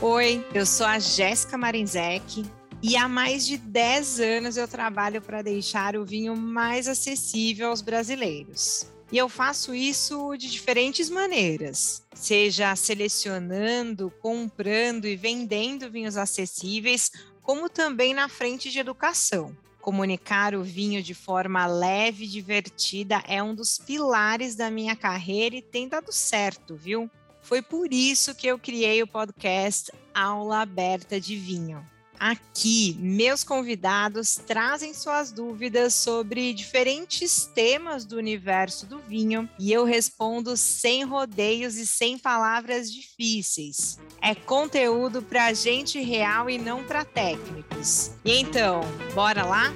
Oi, eu sou a Jéssica Marinzec e há mais de 10 anos eu trabalho para deixar o vinho mais acessível aos brasileiros. E eu faço isso de diferentes maneiras, seja selecionando, comprando e vendendo vinhos acessíveis, como também na frente de educação. Comunicar o vinho de forma leve e divertida é um dos pilares da minha carreira e tem dado certo, viu? Foi por isso que eu criei o podcast Aula Aberta de Vinho. Aqui, meus convidados trazem suas dúvidas sobre diferentes temas do universo do vinho e eu respondo sem rodeios e sem palavras difíceis. É conteúdo para gente real e não para técnicos. E então, bora lá?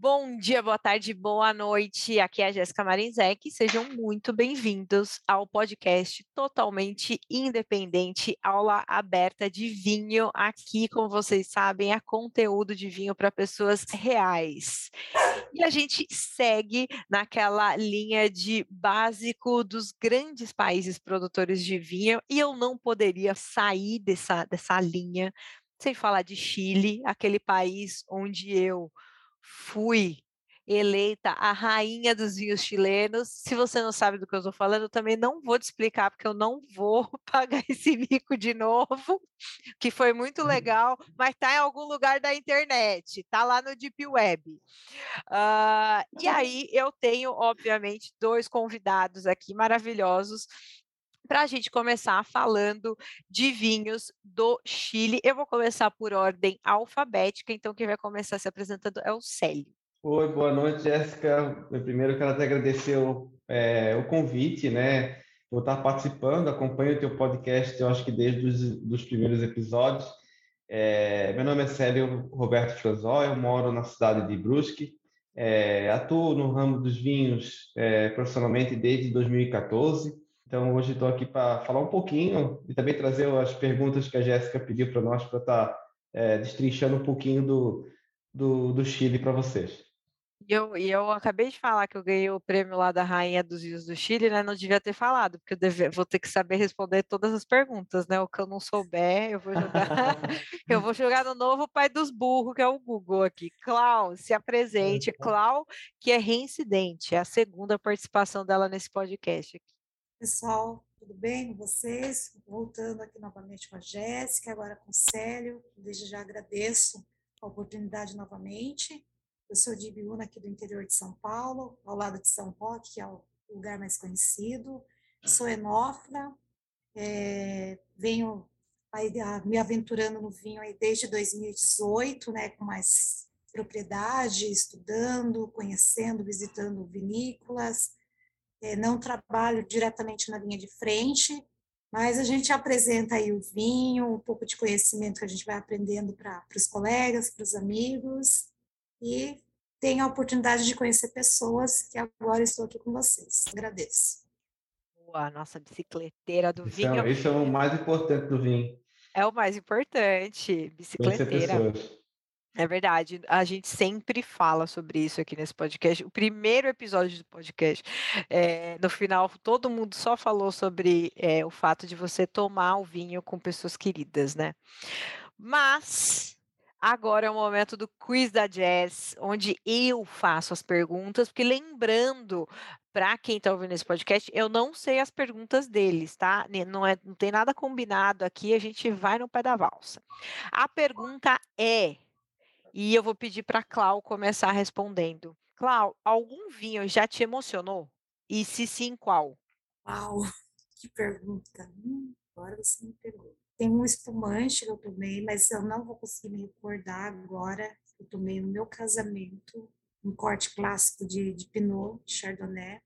Bom dia, boa tarde, boa noite. Aqui é a Jéssica Marinzec. Sejam muito bem-vindos ao podcast totalmente independente, aula aberta de vinho. Aqui, como vocês sabem, é conteúdo de vinho para pessoas reais. E a gente segue naquela linha de básico dos grandes países produtores de vinho, e eu não poderia sair dessa, dessa linha sem falar de Chile, aquele país onde eu fui eleita a rainha dos vinhos chilenos. Se você não sabe do que eu estou falando, eu também não vou te explicar, porque eu não vou pagar esse mico de novo, que foi muito legal, mas está em algum lugar da internet, está lá no Deep Web. Uh, e aí eu tenho, obviamente, dois convidados aqui maravilhosos para a gente começar falando de vinhos do Chile. Eu vou começar por ordem alfabética, então quem vai começar se apresentando é o Célio. Oi, boa noite, Jéssica. Primeiro, quero até agradecer o, é, o convite, né? Vou estar participando, acompanho o teu podcast, eu acho que desde os dos primeiros episódios. É, meu nome é Célio Roberto Franzó, eu moro na cidade de Brusque, é, atuo no ramo dos vinhos profissionalmente desde 2014. Então, hoje estou aqui para falar um pouquinho e também trazer as perguntas que a Jéssica pediu para nós para estar tá, é, destrinchando um pouquinho do, do, do Chile para vocês. E eu, e eu acabei de falar que eu ganhei o prêmio lá da Rainha dos Rios do Chile, né? Não devia ter falado, porque eu deve, vou ter que saber responder todas as perguntas, né? O que eu não souber, eu vou jogar. eu vou jogar no novo pai dos burros, que é o Google aqui. Clau, se apresente. Clau, que é reincidente, é a segunda participação dela nesse podcast aqui. Pessoal, tudo bem com vocês? Voltando aqui novamente com a Jéssica, agora com o Célio. Desde já agradeço a oportunidade novamente. Eu sou de Ibiúna, aqui do interior de São Paulo, ao lado de São Roque, que é o lugar mais conhecido. Sou enófila, é, venho aí, me aventurando no vinho aí desde 2018, né, com mais propriedade, estudando, conhecendo, visitando vinícolas, não trabalho diretamente na linha de frente, mas a gente apresenta aí o vinho, um pouco de conhecimento que a gente vai aprendendo para os colegas, para os amigos, e tem a oportunidade de conhecer pessoas que agora estou aqui com vocês. Agradeço. Boa, nossa bicicleteira do vinho. É, isso é o mais importante do vinho. É o mais importante, bicicleteira. Conhecer pessoas. É verdade, a gente sempre fala sobre isso aqui nesse podcast. O primeiro episódio do podcast, é, no final, todo mundo só falou sobre é, o fato de você tomar o vinho com pessoas queridas, né? Mas agora é o momento do quiz da Jazz, onde eu faço as perguntas, porque lembrando, para quem está ouvindo esse podcast, eu não sei as perguntas deles, tá? Não, é, não tem nada combinado aqui, a gente vai no pé da valsa. A pergunta é e eu vou pedir para Clau começar respondendo. Clau, algum vinho já te emocionou? E se sim, qual? Uau, que pergunta. Hum, agora você me pegou. Tem um espumante que eu tomei, mas eu não vou conseguir me recordar agora. Eu tomei no meu casamento, um corte clássico de, de Pinot, Chardonnay.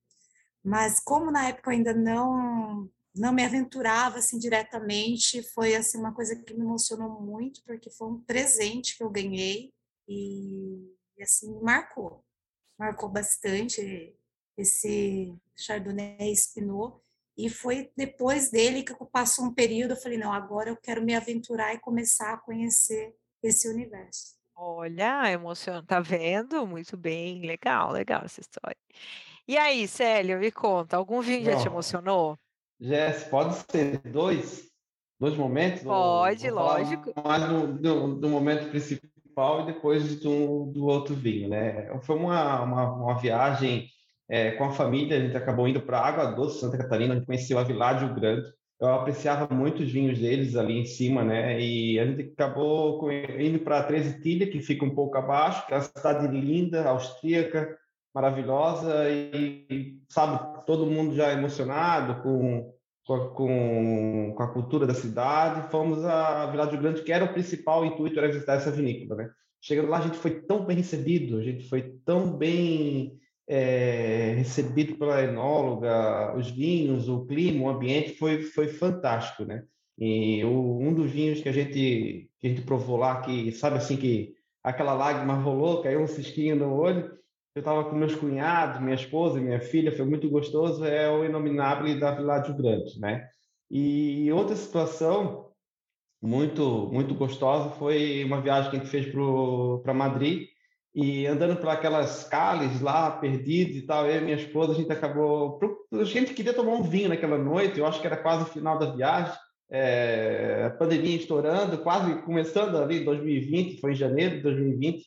Mas como na época eu ainda não não me aventurava assim diretamente, foi assim uma coisa que me emocionou muito, porque foi um presente que eu ganhei e, e assim marcou. Marcou bastante esse Chardonnay Espinot. E foi depois dele que passou um período, eu falei, não, agora eu quero me aventurar e começar a conhecer esse universo. Olha, emoção, tá vendo? Muito bem, legal, legal essa história. E aí, Célio, me conta, algum vinho já te emocionou? Jess, pode ser dois? Dois momentos? Pode, lógico. Mais do, do, do, momento principal e depois do, do outro vinho, né? Foi uma, uma, uma viagem é, com a família, a gente acabou indo para Água Doce, Santa Catarina, a gente conheceu a Világio Grande. Eu apreciava muito os vinhos deles ali em cima, né? E a gente acabou indo para Treze Tilha, que fica um pouco abaixo, que é uma cidade linda, austríaca, maravilhosa e, sabe, todo mundo já emocionado com, com, com a cultura da cidade. Fomos a Vila do Grande, que era o principal intuito, era visitar essa vinícola, né? Chegando lá, a gente foi tão bem recebido, a gente foi tão bem é, recebido pela enóloga, os vinhos, o clima, o ambiente foi, foi fantástico, né? E o, um dos vinhos que a gente que a gente provou lá, que sabe assim que aquela lágrima rolou, caiu um cisquinho no olho, eu estava com meus cunhados, minha esposa, minha filha, foi muito gostoso, é o Inominável da Világio Grande, né? E outra situação muito muito gostosa foi uma viagem que a gente fez para Madrid e andando por aquelas calles lá, perdidos e tal, eu e minha esposa, a gente acabou... A gente queria tomar um vinho naquela noite, eu acho que era quase o final da viagem, é, a pandemia estourando, quase começando ali em 2020, foi em janeiro de 2020,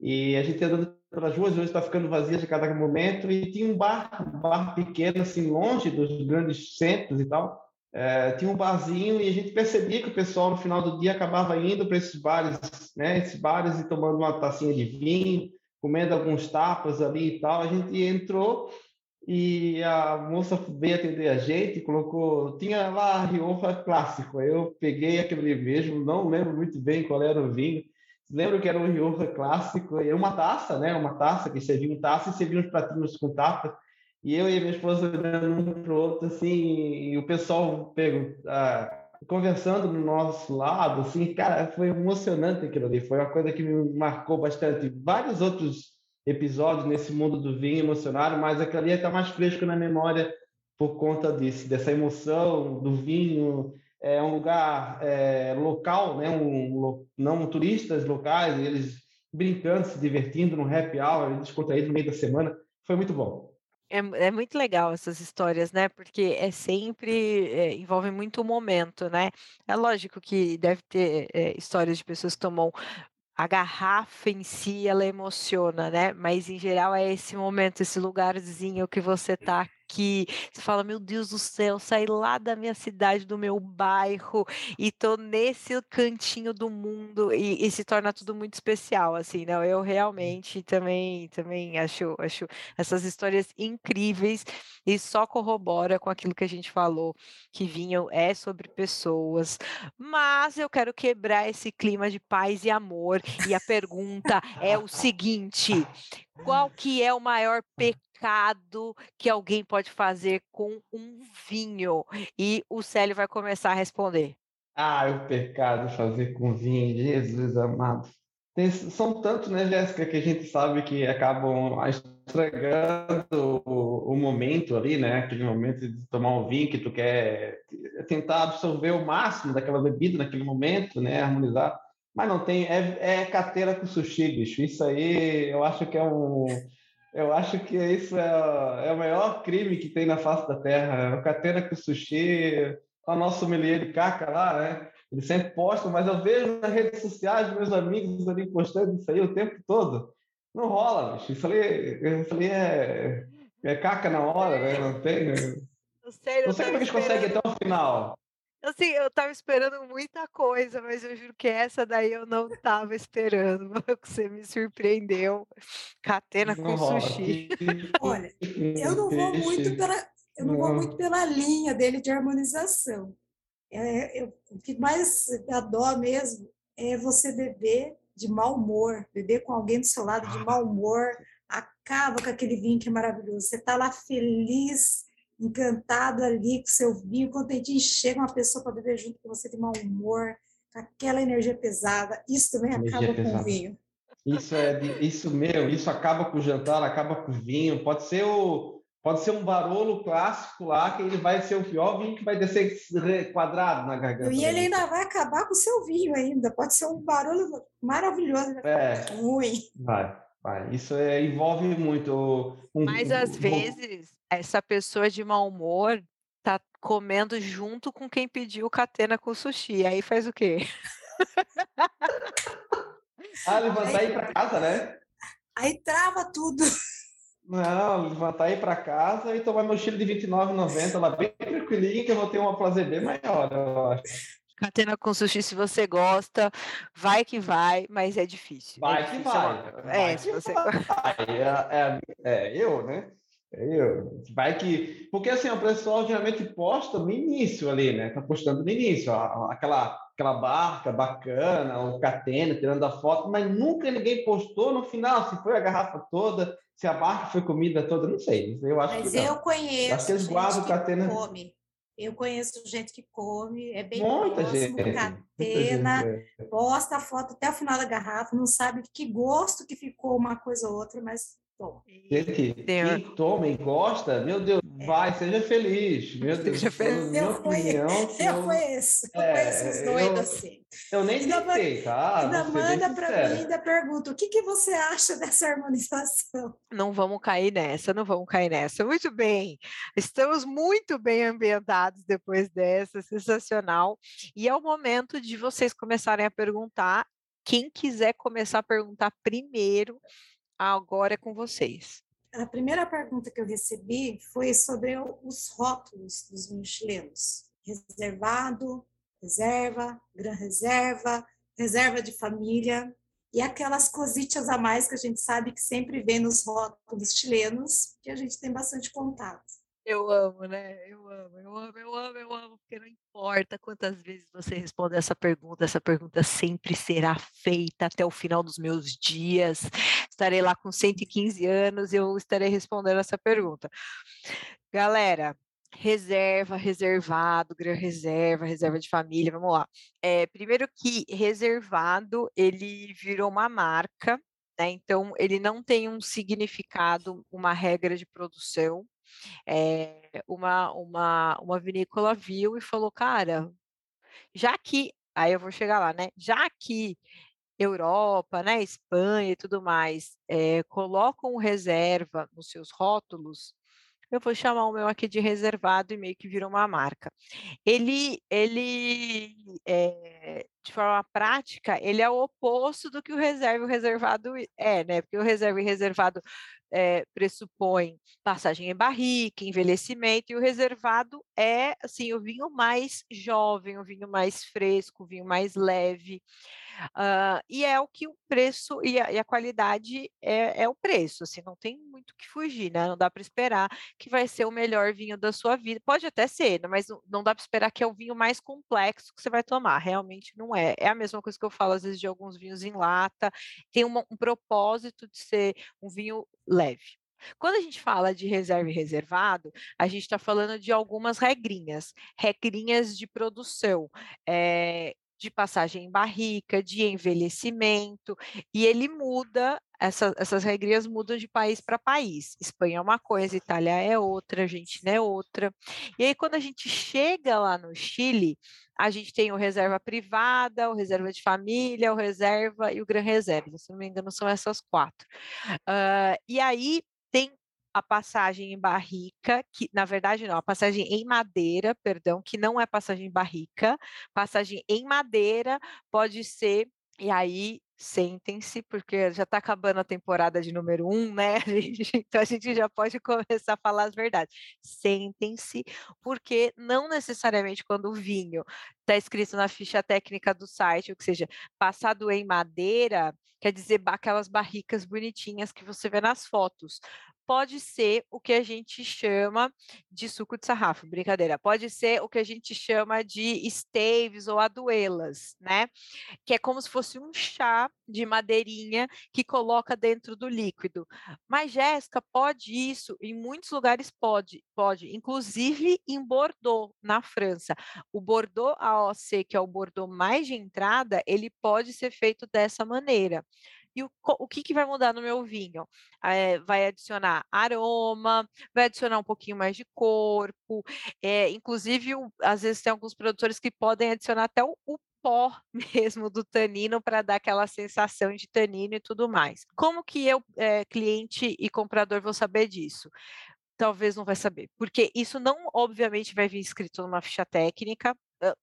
e a gente andando pelas ruas, hoje está ficando vazia a cada momento, e tinha um bar, um bar pequeno, assim, longe dos grandes centros e tal. É, tinha um barzinho e a gente percebia que o pessoal no final do dia acabava indo para esses bares, né, esses bares e tomando uma tacinha de vinho, comendo alguns tapas ali e tal. A gente entrou e a moça veio atender a gente, colocou, tinha lá Rioja clássico. Eu peguei aquele mesmo, não lembro muito bem qual era o vinho, Lembro que era um Rioja clássico, e uma taça, né? Uma taça que servia em taça e servia uns pratinhos com tapa. E eu e minha esposa olhando um para o outro, assim, e o pessoal pego, ah, conversando no nosso lado, assim, cara, foi emocionante aquilo ali. Foi uma coisa que me marcou bastante. Vários outros episódios nesse mundo do vinho emocionaram, mas aquilo ali está mais fresco na memória por conta disso, dessa emoção do vinho, é um lugar é, local, né? Um, não turistas locais, eles brincando, se divertindo no happy hour, descontraído no meio da semana. Foi muito bom. É, é, muito legal essas histórias, né? Porque é sempre é, envolve muito o momento, né? É lógico que deve ter é, histórias de pessoas que tomam a garrafa em si, ela emociona, né? Mas em geral é esse momento, esse lugarzinho que você tá aqui, você fala, meu Deus do céu, saí lá da minha cidade, do meu bairro, e tô nesse cantinho do mundo, e, e se torna tudo muito especial, assim, não? Eu realmente também, também acho, acho essas histórias incríveis, e só corrobora com aquilo que a gente falou, que vinham é sobre pessoas, mas eu quero quebrar esse clima de paz e amor, e a pergunta é o seguinte, qual que é o maior pecado pecado que alguém pode fazer com um vinho? E o Célio vai começar a responder. Ah, o pecado fazer com vinho, Jesus amado. Tem, são tantos, né, Jéssica, que a gente sabe que acabam estragando o, o, momento ali, né? Aquele momento de tomar um vinho que tu quer tentar absorver o máximo daquela bebida naquele momento, né? Harmonizar. Mas não tem, é, é com sushi, bicho. Isso aí eu acho que é um eu acho que isso é, é o maior crime que tem na face da Terra. O Catena com sushi, o nosso sommelier de caca lá, né? Ele sempre posta, mas eu vejo nas redes sociais meus amigos ali postando isso aí o tempo todo. Não rola, bicho. Eu falei é, é caca na hora, né? Não tem. Né? Eu sei, não sei como eles conseguem até o final. Assim, eu tava esperando muita coisa, mas eu juro que essa daí eu não tava esperando. Você me surpreendeu. Catena com sushi. Olha, eu não vou muito pela, eu não, vou muito pela linha dele de harmonização. É, eu, o que mais dá dó mesmo é você beber de mau humor, beber com alguém do seu lado de mau humor, acaba com aquele vinho que é maravilhoso. Você está lá feliz, encantado ali com seu vinho, contentinho, chega uma pessoa para beber junto com você de mau humor, com aquela energia pesada, isso também energia acaba pesada. com o vinho. Isso é isso meu, isso acaba com o jantar, acaba com o vinho, pode ser o pode ser um barolo clássico lá que ele vai ser o pior vinho que vai descer quadrado na garganta. E ele ainda vai acabar com o seu vinho ainda, pode ser um barolo maravilhoso, é, ruim. Vai. Vai. Isso é, envolve muito. Um, Mas às um, vezes essa pessoa de mau humor tá comendo junto com quem pediu catena com sushi. Aí faz o quê? ah, levantar e ir para casa, né? Aí trava tudo. Não, levantar e ir para casa e tomar meu estilo de R$29,90 lá bem tranquilinho, que eu vou ter uma prazer bem maior, eu acho. Catena com sushi, se você gosta, vai que vai, mas é difícil. É vai é difícil, que vai. É, vai se você. Vai. É, é, é, eu, né? É eu. Vai que. Porque assim, o pessoal geralmente posta no início ali, né? Tá postando no início, ó, aquela, aquela barca bacana, o catena, tirando a foto, mas nunca ninguém postou no final se foi a garrafa toda, se a barca foi comida toda, não sei. Eu acho mas que. eu conheço. Acho que eles guardam o catena. Come. Eu conheço gente que come, é bem Muita próximo, gente. catena, gente. É. posta a foto até o final da garrafa, não sabe que gosto que ficou uma coisa ou outra, mas toma. Gente, quem toma e gosta, meu Deus, é. vai, seja feliz. Meu Deus, seja feliz. Eu, opinião, eu, eu conheço, eu é, conheço os doidos assim. Eu nem tentei, tá? Ainda manda para mim, ainda pergunta, o que, que você acha dessa harmonização? Não vamos cair nessa, não vamos cair nessa. Muito bem, estamos muito bem ambientados depois dessa, sensacional. E é o momento de vocês começarem a perguntar. Quem quiser começar a perguntar primeiro, agora é com vocês. A primeira pergunta que eu recebi foi sobre os rótulos dos chilenos. Reservado, reserva, gran reserva, reserva de família e aquelas cositas a mais que a gente sabe que sempre vem nos rótulos chilenos, que a gente tem bastante contato. Eu amo, né? Eu amo, eu amo, eu amo, eu amo, porque não importa quantas vezes você responde essa pergunta, essa pergunta sempre será feita até o final dos meus dias. Estarei lá com 115 anos e eu estarei respondendo essa pergunta. Galera, reserva, reservado, gran reserva, reserva de família, vamos lá. É, primeiro que reservado, ele virou uma marca, né? Então, ele não tem um significado, uma regra de produção, é, uma, uma, uma vinícola viu e falou, cara, já que, aí eu vou chegar lá, né? Já que Europa, né, Espanha e tudo mais, é, colocam reserva nos seus rótulos, eu vou chamar o meu aqui de reservado e meio que virou uma marca. Ele, ele é, de forma prática, ele é o oposto do que o reserva e o reservado é, né? Porque o reserva e reservado é, pressupõe passagem em barrica, envelhecimento, e o reservado é assim o vinho mais jovem, o vinho mais fresco, o vinho mais leve. Uh, e é o que o preço e a, e a qualidade é, é, o preço, assim, não tem muito que fugir, né? Não dá para esperar que vai ser o melhor vinho da sua vida. Pode até ser, né? mas não, não dá para esperar que é o vinho mais complexo que você vai tomar. Realmente não é. É a mesma coisa que eu falo às vezes de alguns vinhos em lata. Tem uma, um propósito de ser um vinho leve. Quando a gente fala de reserva e reservado, a gente está falando de algumas regrinhas, regrinhas de produção. É, de passagem em barrica, de envelhecimento, e ele muda, essa, essas regrinhas mudam de país para país. Espanha é uma coisa, Itália é outra, Argentina é outra. E aí, quando a gente chega lá no Chile, a gente tem o reserva privada, o reserva de família, o reserva e o gran reserva. Se não me engano, são essas quatro. Uh, e aí tem a passagem em barrica, que na verdade não, a passagem em madeira, perdão, que não é passagem em barrica, passagem em madeira pode ser, e aí sentem-se, porque já está acabando a temporada de número um, né? então a gente já pode começar a falar as verdades. Sentem-se, porque não necessariamente quando o vinho está escrito na ficha técnica do site, ou que seja, passado em madeira, quer dizer aquelas barricas bonitinhas que você vê nas fotos pode ser o que a gente chama de suco de sarrafo, brincadeira, pode ser o que a gente chama de staves ou aduelas, né? Que é como se fosse um chá de madeirinha que coloca dentro do líquido. Mas Jéssica, pode isso? Em muitos lugares pode, pode, inclusive em Bordeaux, na França. O Bordeaux AOC, que é o Bordeaux mais de entrada, ele pode ser feito dessa maneira. E o, o que, que vai mudar no meu vinho? É, vai adicionar aroma, vai adicionar um pouquinho mais de corpo, é, inclusive, às vezes tem alguns produtores que podem adicionar até o, o pó mesmo do tanino para dar aquela sensação de tanino e tudo mais. Como que eu, é, cliente e comprador, vou saber disso? Talvez não vai saber, porque isso não, obviamente, vai vir escrito numa ficha técnica.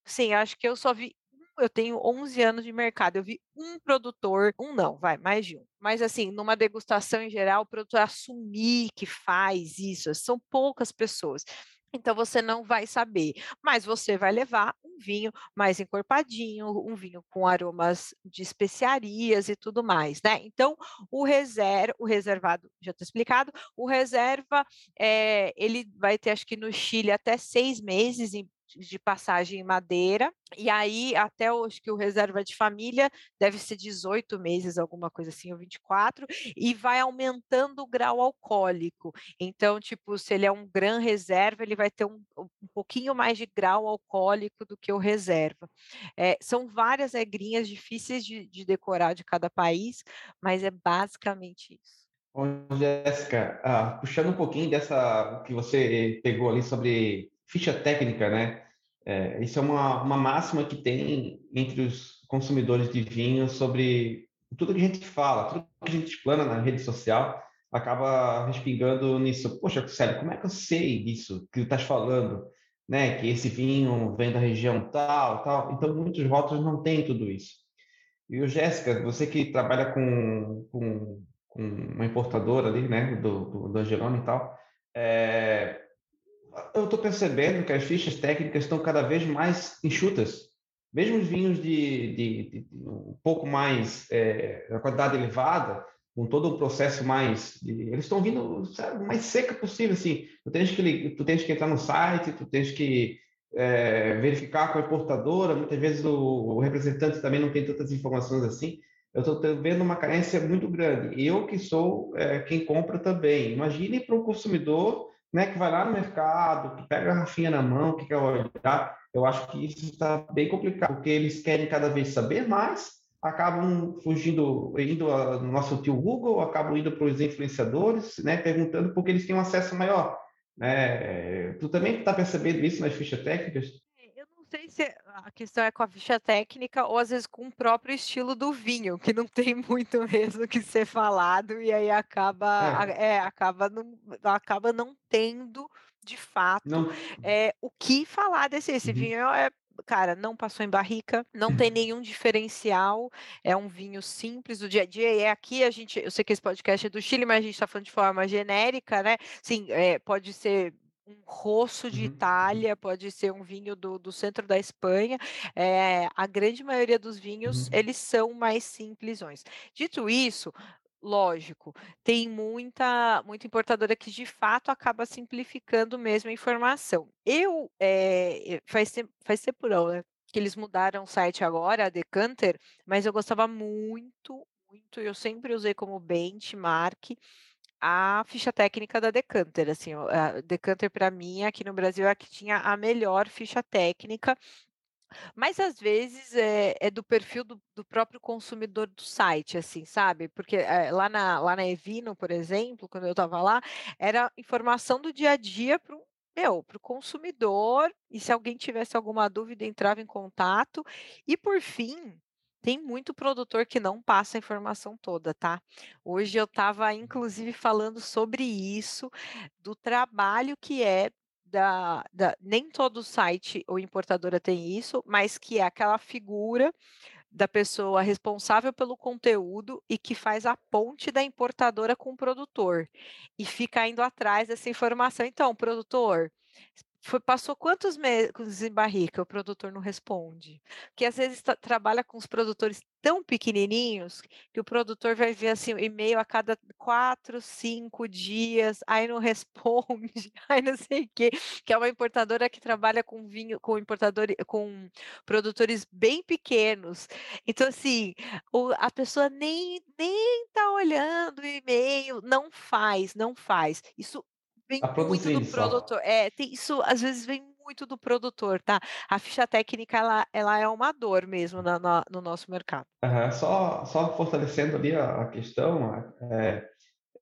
Sim, acho que eu só vi eu tenho 11 anos de mercado, eu vi um produtor, um não, vai, mais de um. Mas assim, numa degustação em geral, o produtor assumir que faz isso, são poucas pessoas. Então você não vai saber, mas você vai levar um vinho mais encorpadinho, um vinho com aromas de especiarias e tudo mais, né? Então o reserva, o reservado, já estou explicado, o reserva é, ele vai ter acho que no Chile até seis meses em de passagem em madeira, e aí até acho que o reserva de família deve ser 18 meses, alguma coisa assim, ou 24, e vai aumentando o grau alcoólico. Então, tipo, se ele é um gran reserva, ele vai ter um, um pouquinho mais de grau alcoólico do que o reserva. É, são várias regrinhas difíceis de, de decorar de cada país, mas é basicamente isso. Bom, Jéssica, ah, puxando um pouquinho dessa que você pegou ali sobre ficha técnica, né? É, isso é uma, uma máxima que tem entre os consumidores de vinho sobre tudo que a gente fala, tudo que a gente explana na rede social, acaba respingando nisso. Poxa, sério, como é que eu sei disso que tu estás falando? Né, que esse vinho vem da região tal, tal. Então, muitos rótulos não têm tudo isso. E o Jéssica, você que trabalha com, com, com, uma importadora ali, né, do, do, do Angelone e tal, é, eu estou percebendo que as fichas técnicas estão cada vez mais enxutas. Mesmo os vinhos de, de, de, de um pouco mais, é, qualidade elevada, com todo o processo mais, eles estão vindo sabe, mais seca possível, assim. Tu tens que, tu tens que entrar no site, tu tens que é, verificar com a importadora, muitas vezes o, o, representante também não tem tantas informações assim. Eu estou vendo uma carência muito grande. Eu que sou é, quem compra também. Imagine para o consumidor né, que vai lá no mercado, que pega a garrafinha na mão, que quer olhar, eu acho que isso está bem complicado, porque eles querem cada vez saber mais, acabam fugindo, indo no nosso tio Google, acabam indo para os influenciadores, né, perguntando porque eles têm um acesso maior. Né? Tu também está percebendo isso nas fichas técnicas? Sei se a questão é com a ficha técnica ou às vezes com o próprio estilo do vinho, que não tem muito mesmo que ser falado e aí acaba, é. É, acaba, não, acaba não tendo de fato é, o que falar desse esse uhum. vinho é cara, não passou em barrica, não tem nenhum diferencial, é um vinho simples do dia a dia, e é aqui a gente, eu sei que esse podcast é do Chile, mas a gente está falando de forma genérica, né? Sim, é, pode ser um rosso de uhum. Itália, pode ser um vinho do, do centro da Espanha. É, a grande maioria dos vinhos, uhum. eles são mais simplesões. Dito isso, lógico, tem muita, muita importadora que de fato acaba simplificando mesmo a informação. Eu, é, faz tempo, faz tempo não, né? Que eles mudaram o site agora, a Decanter, mas eu gostava muito, muito, eu sempre usei como benchmark a ficha técnica da Decanter, assim, a Decanter para mim aqui no Brasil é a que tinha a melhor ficha técnica, mas às vezes é, é do perfil do, do, próprio consumidor do site, assim, sabe? Porque é, lá, na, lá na Evino, por exemplo, quando eu estava lá, era informação do dia a dia para o meu, para o consumidor, e se alguém tivesse alguma dúvida, entrava em contato. E por fim, tem muito produtor que não passa a informação toda, tá? Hoje eu estava, inclusive, falando sobre isso, do trabalho que é da, da, nem todo site ou importadora tem isso, mas que é aquela figura da pessoa responsável pelo conteúdo e que faz a ponte da importadora com o produtor e fica indo atrás dessa informação. Então, produtor, foi, passou quantos meses em barrica? O produtor não responde. Porque às vezes trabalha com os produtores tão pequenininhos que o produtor vai ver assim, e-mail a cada quatro, cinco dias, aí não responde, aí não sei o quê, que é uma importadora que trabalha com vinho, com importadores, com produtores bem pequenos. Então, assim, o, a pessoa nem, nem tá olhando o e-mail, não faz, não faz. Isso vem tá muito do produtor. É, tem, isso às vezes vem muito do produtor, tá? A ficha técnica ela, ela é uma dor mesmo na, na, no nosso mercado. Uhum, só, só fortalecendo ali a, a questão, é,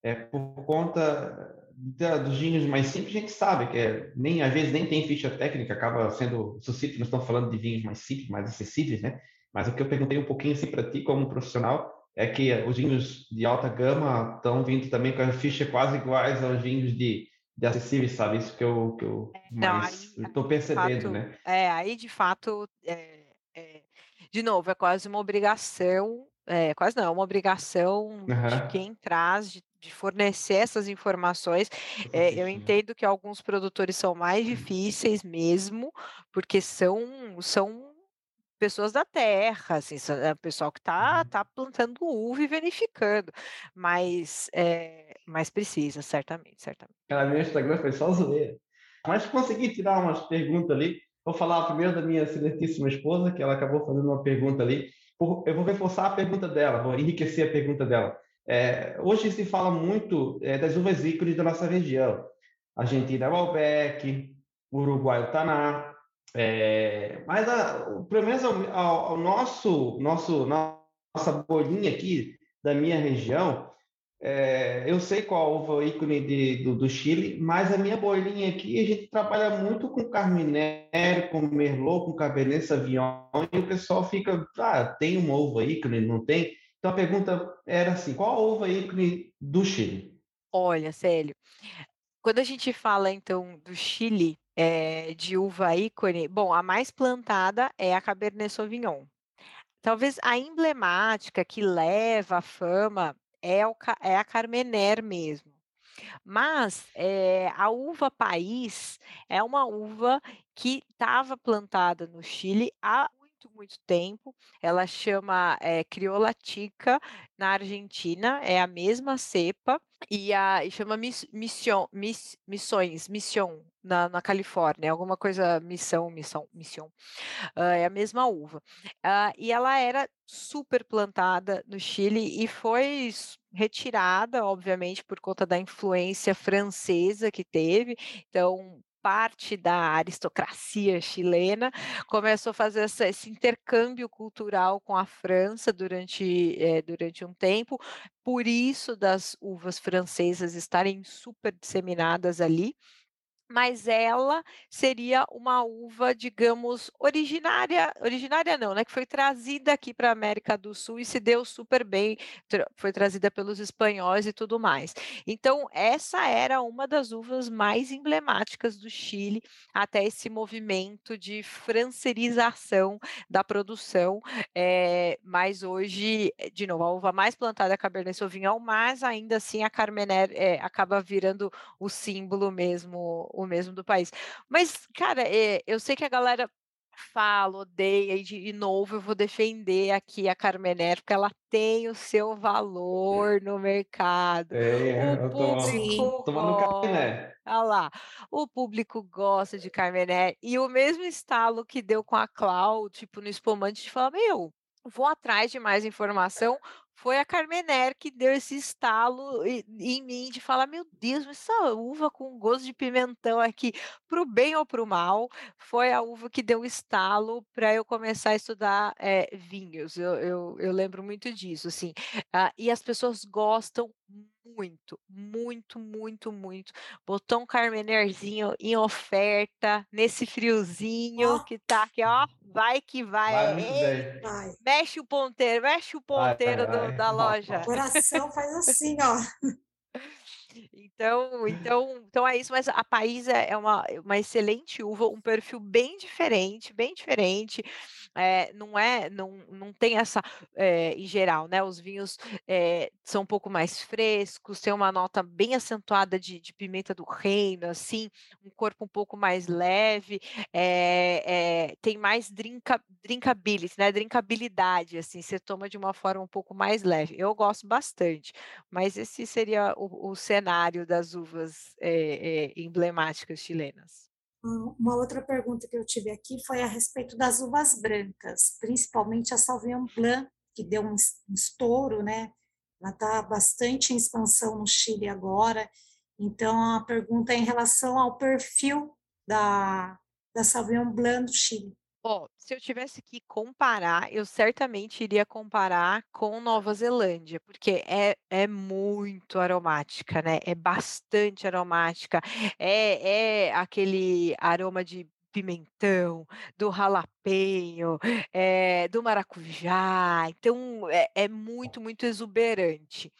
é por conta da, dos vinhos mais simples, a gente sabe que é, nem às vezes nem tem ficha técnica, acaba sendo sucinto, nós estamos falando de vinhos mais simples, mais acessíveis, né? Mas o que eu perguntei um pouquinho assim para ti como profissional é que os vinhos de alta gama estão vindo também com as fichas quase iguais aos vinhos de, de acessíveis, sabe? Isso que eu, que eu é, mais estou percebendo, fato, né? É, aí de fato, é, é, de novo, é quase uma obrigação, é, quase não, é uma obrigação uhum. de quem traz, de, de fornecer essas informações. É, eu entendo que alguns produtores são mais difíceis mesmo, porque são, são pessoas da terra, assim, é o pessoal que está uhum. tá plantando uva e verificando, mas, é, mas precisa, certamente, certamente. Cara, meu Instagram foi só zoeira. Mas consegui tirar umas perguntas ali. Vou falar primeiro da minha excelentíssima esposa, que ela acabou fazendo uma pergunta ali. Eu vou reforçar a pergunta dela, vou enriquecer a pergunta dela. É, hoje se fala muito é, das uvas ícones da nossa região. Argentina é o Malbec, Uruguai o Taná, é, mas a, pelo menos ao, ao, nosso, nosso, nossa bolinha aqui da minha região, é, eu sei qual uva ícone de, do, do, Chile, mas a minha bolinha aqui a gente trabalha muito com Carminério, com Merlot, com Cabernet Sauvignon, e o pessoal fica, ah, tem uma uva ícone, não tem? Então a pergunta era assim, qual a uva ícone do Chile? Olha, Célio, quando a gente fala então do Chile, é, de uva ícone, bom, a mais plantada é a Cabernet Sauvignon. Talvez a emblemática que leva a fama é, o, é a Carmener mesmo. Mas é, a uva país é uma uva que estava plantada no Chile há muito, muito tempo. Ela chama é, Crioula Tica na Argentina, é a mesma cepa, e, a, e chama miss, mission, miss, Missões, Mission, na, na Califórnia, alguma coisa, missão, missão, mission. Uh, é a mesma uva. Uh, e ela era super plantada no Chile e foi retirada, obviamente, por conta da influência francesa que teve. Então, parte da aristocracia chilena começou a fazer essa, esse intercâmbio cultural com a França durante, é, durante um tempo, por isso das uvas francesas estarem super disseminadas ali mas ela seria uma uva, digamos, originária, originária não, né, que foi trazida aqui para a América do Sul e se deu super bem, foi trazida pelos espanhóis e tudo mais. Então, essa era uma das uvas mais emblemáticas do Chile, até esse movimento de francerização da produção, é, mas hoje, de novo, a uva mais plantada é a Cabernet Sauvignon, mas ainda assim a Carmener é, acaba virando o símbolo mesmo o mesmo do país. Mas, cara, é, eu sei que a galera fala, odeia, e de novo eu vou defender aqui a Carmener, porque ela tem o seu valor no mercado. É, o público tomando Carmener. Olha lá, o público gosta de Carmener, e o mesmo estalo que deu com a Clau, tipo, no espumante, de falar, meu, vou atrás de mais informação, foi a Carmener que deu esse estalo em mim de falar: meu Deus, essa uva com gosto de pimentão aqui, para o bem ou para o mal, foi a uva que deu o estalo para eu começar a estudar é, vinhos. Eu, eu, eu, lembro muito disso, assim. Uh, e as pessoas gostam muito, muito, muito, muito. Botou um Carmenerzinho em oferta, nesse friozinho oh. que tá aqui, ó. Vai que vai. vai, vai. Mexe o ponteiro, mexe o ponteiro vai, do, da loja. O coração faz assim, ó. Então, então, então é isso, mas a País é, é uma, uma excelente uva, um perfil bem diferente, bem diferente é, não é, não, não tem essa, é, em geral, né? Os vinhos é, são um pouco mais frescos, tem uma nota bem acentuada de, de pimenta do reino, assim, um corpo um pouco mais leve, tem mais drinka, drinkability, né? Drinkabilidade, assim, você toma de uma forma um pouco mais leve. Eu gosto bastante, mas esse seria o, o cenário das uvas emblemáticas chilenas. Uma outra pergunta que eu tive aqui foi a respeito das uvas brancas, principalmente a Sauvignon Blanc, que deu um estouro, né? Ela está bastante em expansão no Chile agora. Então, a pergunta é em relação ao perfil da, da Sauvignon Blanc do Chile. Ó, se eu tivesse que comparar, eu certamente iria comparar com Nova Zelândia, porque é, é muito aromática, né? É bastante aromática. É, é aquele aroma de pimentão, do ralapenho, é, do maracujá. Então, é, é muito, muito exuberante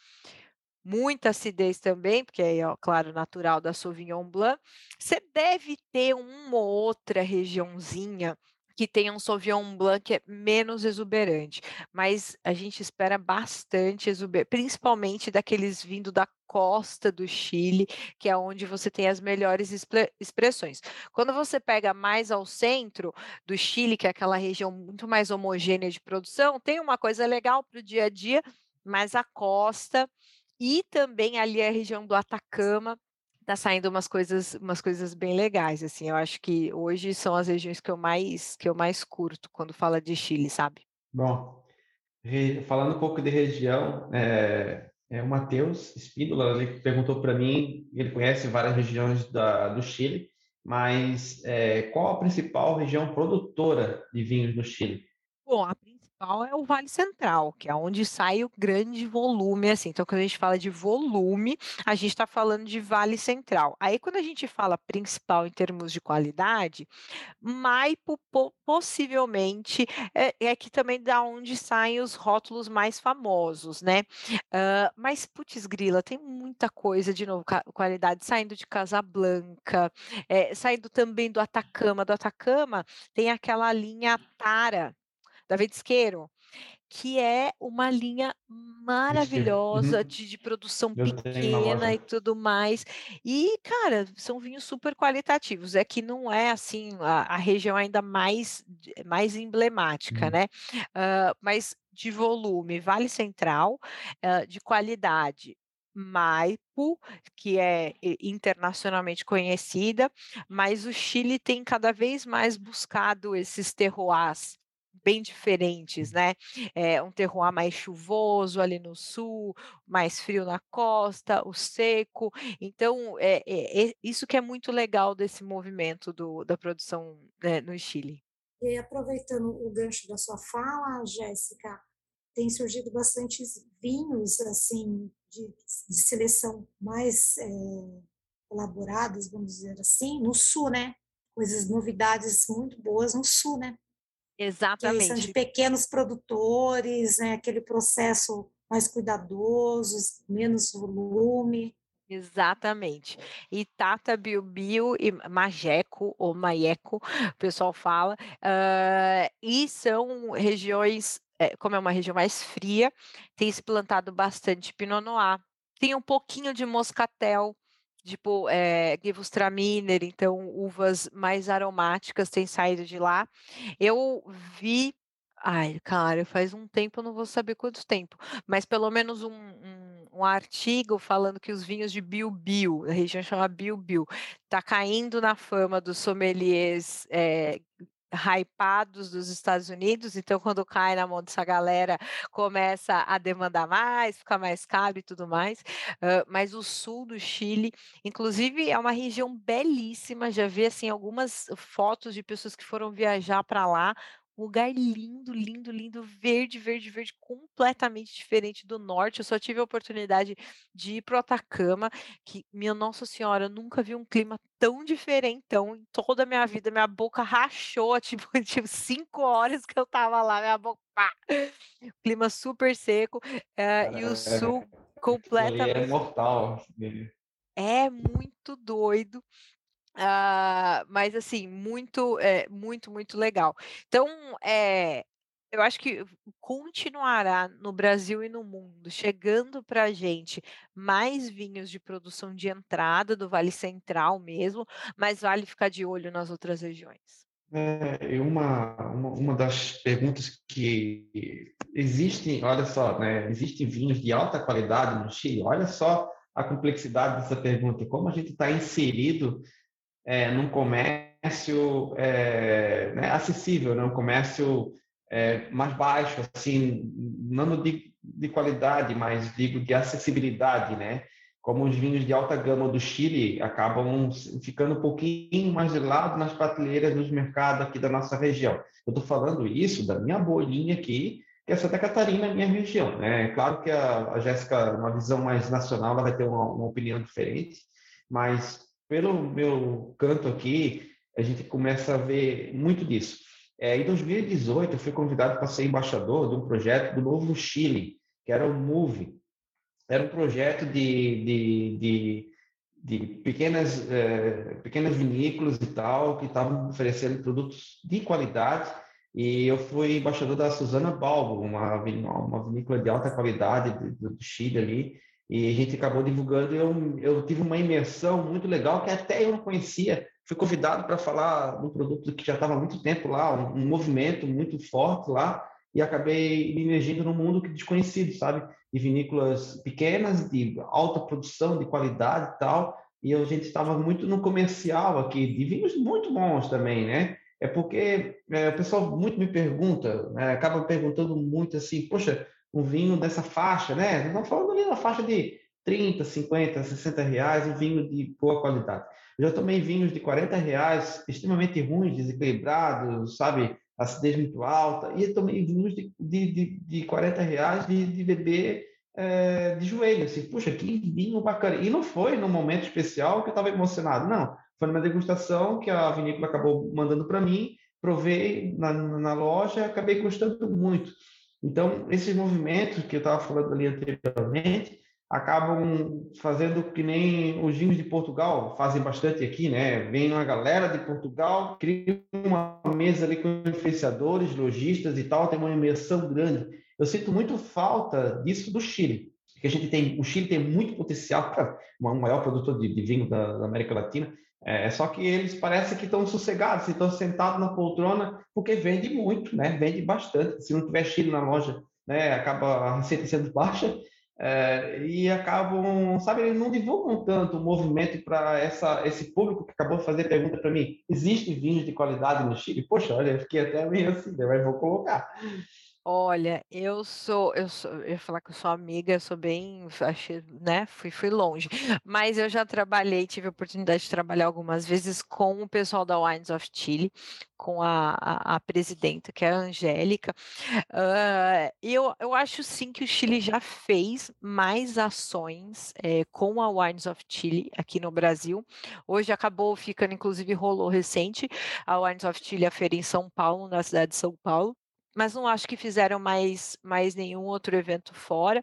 muita acidez também, porque aí, ó, claro, natural da Sauvignon Blanc. Você deve ter uma ou outra regiãozinha que tenha um Sauvignon Blanc que é menos exuberante, mas a gente espera bastante exuberante, principalmente daqueles vindo da costa do Chile, que é onde você tem as melhores expressões. Quando você pega mais ao centro do Chile, que é aquela região muito mais homogênea de produção, tem uma coisa legal para o dia a dia, mas a costa e também ali a região do Atacama, tá saindo umas coisas, umas coisas bem legais, assim. Eu acho que hoje são as regiões que eu mais que eu mais curto quando fala de Chile, sabe? Bom, falando um pouco de região, é, é o Matheus Espíndola, ele perguntou para mim, ele conhece várias regiões da, do Chile, mas é, qual a principal região produtora de vinhos no Chile? Bom, a principal é o Vale Central, que é onde sai o grande volume, assim. Então, quando a gente fala de volume, a gente está falando de Vale Central. Aí, quando a gente fala principal em termos de qualidade, Maipo possivelmente é, é que também da onde saem os rótulos mais famosos, né? Uh, mas, putz, grila, tem muita coisa, de novo, qualidade saindo de Casablanca, é, saindo também do Atacama. Do Atacama tem aquela linha Tara, da Vedisqueiro, que é uma linha maravilhosa uhum. de, de, produção Eu pequena e tudo mais. E, cara, são vinhos super qualitativos. É que não é assim a, a região ainda mais, mais emblemática, uhum. né? Uh, mas de volume, Vale Central, uh, de qualidade. Maipo, que é internacionalmente conhecida, mas o Chile tem cada vez mais buscado esses terroirs bem diferentes, né? É um terroir mais chuvoso ali no sul, mais frio na costa, o seco. Então, é, é, é isso que é muito legal desse movimento do, da produção né, no Chile. E aproveitando o gancho da sua fala, Jéssica, tem surgido bastantes vinhos assim de, de seleção mais é, elaboradas, vamos dizer assim, no sul, né? Coisas, novidades muito boas no sul, né? Exatamente. Que são de pequenos produtores, né, aquele processo mais cuidadoso, menos volume. Exatamente. E Tata Biobio e Majeco, ou Maieco, o pessoal fala, uh, e são regiões, é, como é uma região mais fria, tem se plantado bastante Pinot Noir, tem um pouquinho de moscatel, tipo é, Gewürztraminer, então uvas mais aromáticas têm saído de lá. Eu vi, ai, cara, faz um tempo, eu não vou saber quanto tempo, mas pelo menos um, um, um artigo falando que os vinhos de Biu-Biu, a região chama Biu-Biu, tá caindo na fama dos sommeliers é, hypados dos Estados Unidos, então quando cai na mão dessa galera começa a demandar mais, fica mais caro e tudo mais. Uh, mas o sul do Chile, inclusive, é uma região belíssima. Já vi assim algumas fotos de pessoas que foram viajar para lá lugar lindo, lindo, lindo, verde, verde, verde, completamente diferente do norte. Eu só tive a oportunidade de ir para o Atacama, que, minha Nossa Senhora, eu nunca vi um clima tão diferentão em toda a minha vida. Minha boca rachou, tipo, tipo cinco horas que eu tava lá, minha boca, pá! clima super seco, uh, e o sul completamente... É mortal. É muito doido. Uh, mas assim, muito, é, muito, muito legal. Então, é, eu acho que continuará no Brasil e no mundo, chegando para a gente mais vinhos de produção de entrada do Vale Central mesmo, mas vale ficar de olho nas outras regiões. É, uma, uma, uma das perguntas que existem, olha só, né, existem vinhos de alta qualidade no Chile, olha só a complexidade dessa pergunta, como a gente está inserido é, num comércio é, né, acessível, né, um comércio é, mais baixo, assim, não de, de qualidade, mas digo de acessibilidade, né? Como os vinhos de alta gama do Chile acabam ficando um pouquinho mais de lado nas prateleiras dos mercados aqui da nossa região. Eu estou falando isso da minha bolinha aqui, que é Santa Catarina, minha região. Né? Claro que a, a Jéssica, uma visão mais nacional, ela vai ter uma, uma opinião diferente, mas pelo meu canto aqui, a gente começa a ver muito disso. É, em 2018, eu fui convidado para ser embaixador de um projeto do Novo Chile, que era o MOVE. Era um projeto de, de, de, de pequenas, é, pequenas vinícolas e tal, que estavam oferecendo produtos de qualidade e eu fui embaixador da Susana Balbo, uma, uma vinícola de alta qualidade do, do Chile ali, e a gente acabou divulgando. Eu, eu tive uma imersão muito legal que até eu não conhecia. Fui convidado para falar de um produto que já estava há muito tempo lá, um, um, movimento muito forte lá, e acabei me emergindo num mundo desconhecido, sabe? De vinícolas pequenas, de alta produção, de qualidade e tal. E a gente estava muito no comercial aqui, de vinhos muito bons também, né? é porque é, o pessoal muito me pergunta, né, acaba perguntando muito assim, poxa, um vinho dessa faixa, né? Estamos falando ali da faixa de 30, 50, 60 reais, um vinho de boa qualidade. Eu já tomei vinhos de 40 reais, extremamente ruins, desequilibrados, sabe? Acidez muito alta. E eu tomei vinhos de, de, de, de 40 reais de, de beber é, de joelho. Assim, puxa, que vinho bacana. E não foi num momento especial que eu estava emocionado, não. Foi numa degustação que a vinícola acabou mandando para mim, provei na, na loja, acabei gostando muito. Então, esses movimentos que eu estava falando ali anteriormente acabam fazendo que nem os vinhos de Portugal fazem bastante aqui, né? Vem uma galera de Portugal, cria uma mesa ali com influenciadores, lojistas e tal, tem uma imersão grande. Eu sinto muito falta disso do Chile, que a gente tem, o Chile tem muito potencial para um maior produtor de, de vinho da, da América Latina, é, só que eles parecem que estão sossegados, estão sentados na poltrona, porque vende muito, né? Vende bastante. Se não tiver Chile na loja, né? Acaba a receita sendo baixa é, e acabam, sabe? Eles não divulgam tanto o movimento para essa esse público que acabou de fazer pergunta para mim. Existe vinhos de qualidade no Chile? Poxa, olha, eu fiquei até meio assim, né? mas vou colocar. Olha, eu sou eu sou eu ia falar que eu sou amiga, eu sou bem achei, né, fui fui longe, mas eu já trabalhei, tive a oportunidade de trabalhar algumas vezes com o pessoal da Wines of Chile, com a a a presidenta, que é a Angélica. Hã, eu eu acho sim que o Chile já fez mais ações, eh, com a Wines of Chile aqui no Brasil. Hoje acabou ficando inclusive rolou recente a Wines of Chile, a feira em São Paulo, na cidade de São Paulo mas não acho que fizeram mais mais nenhum outro evento fora.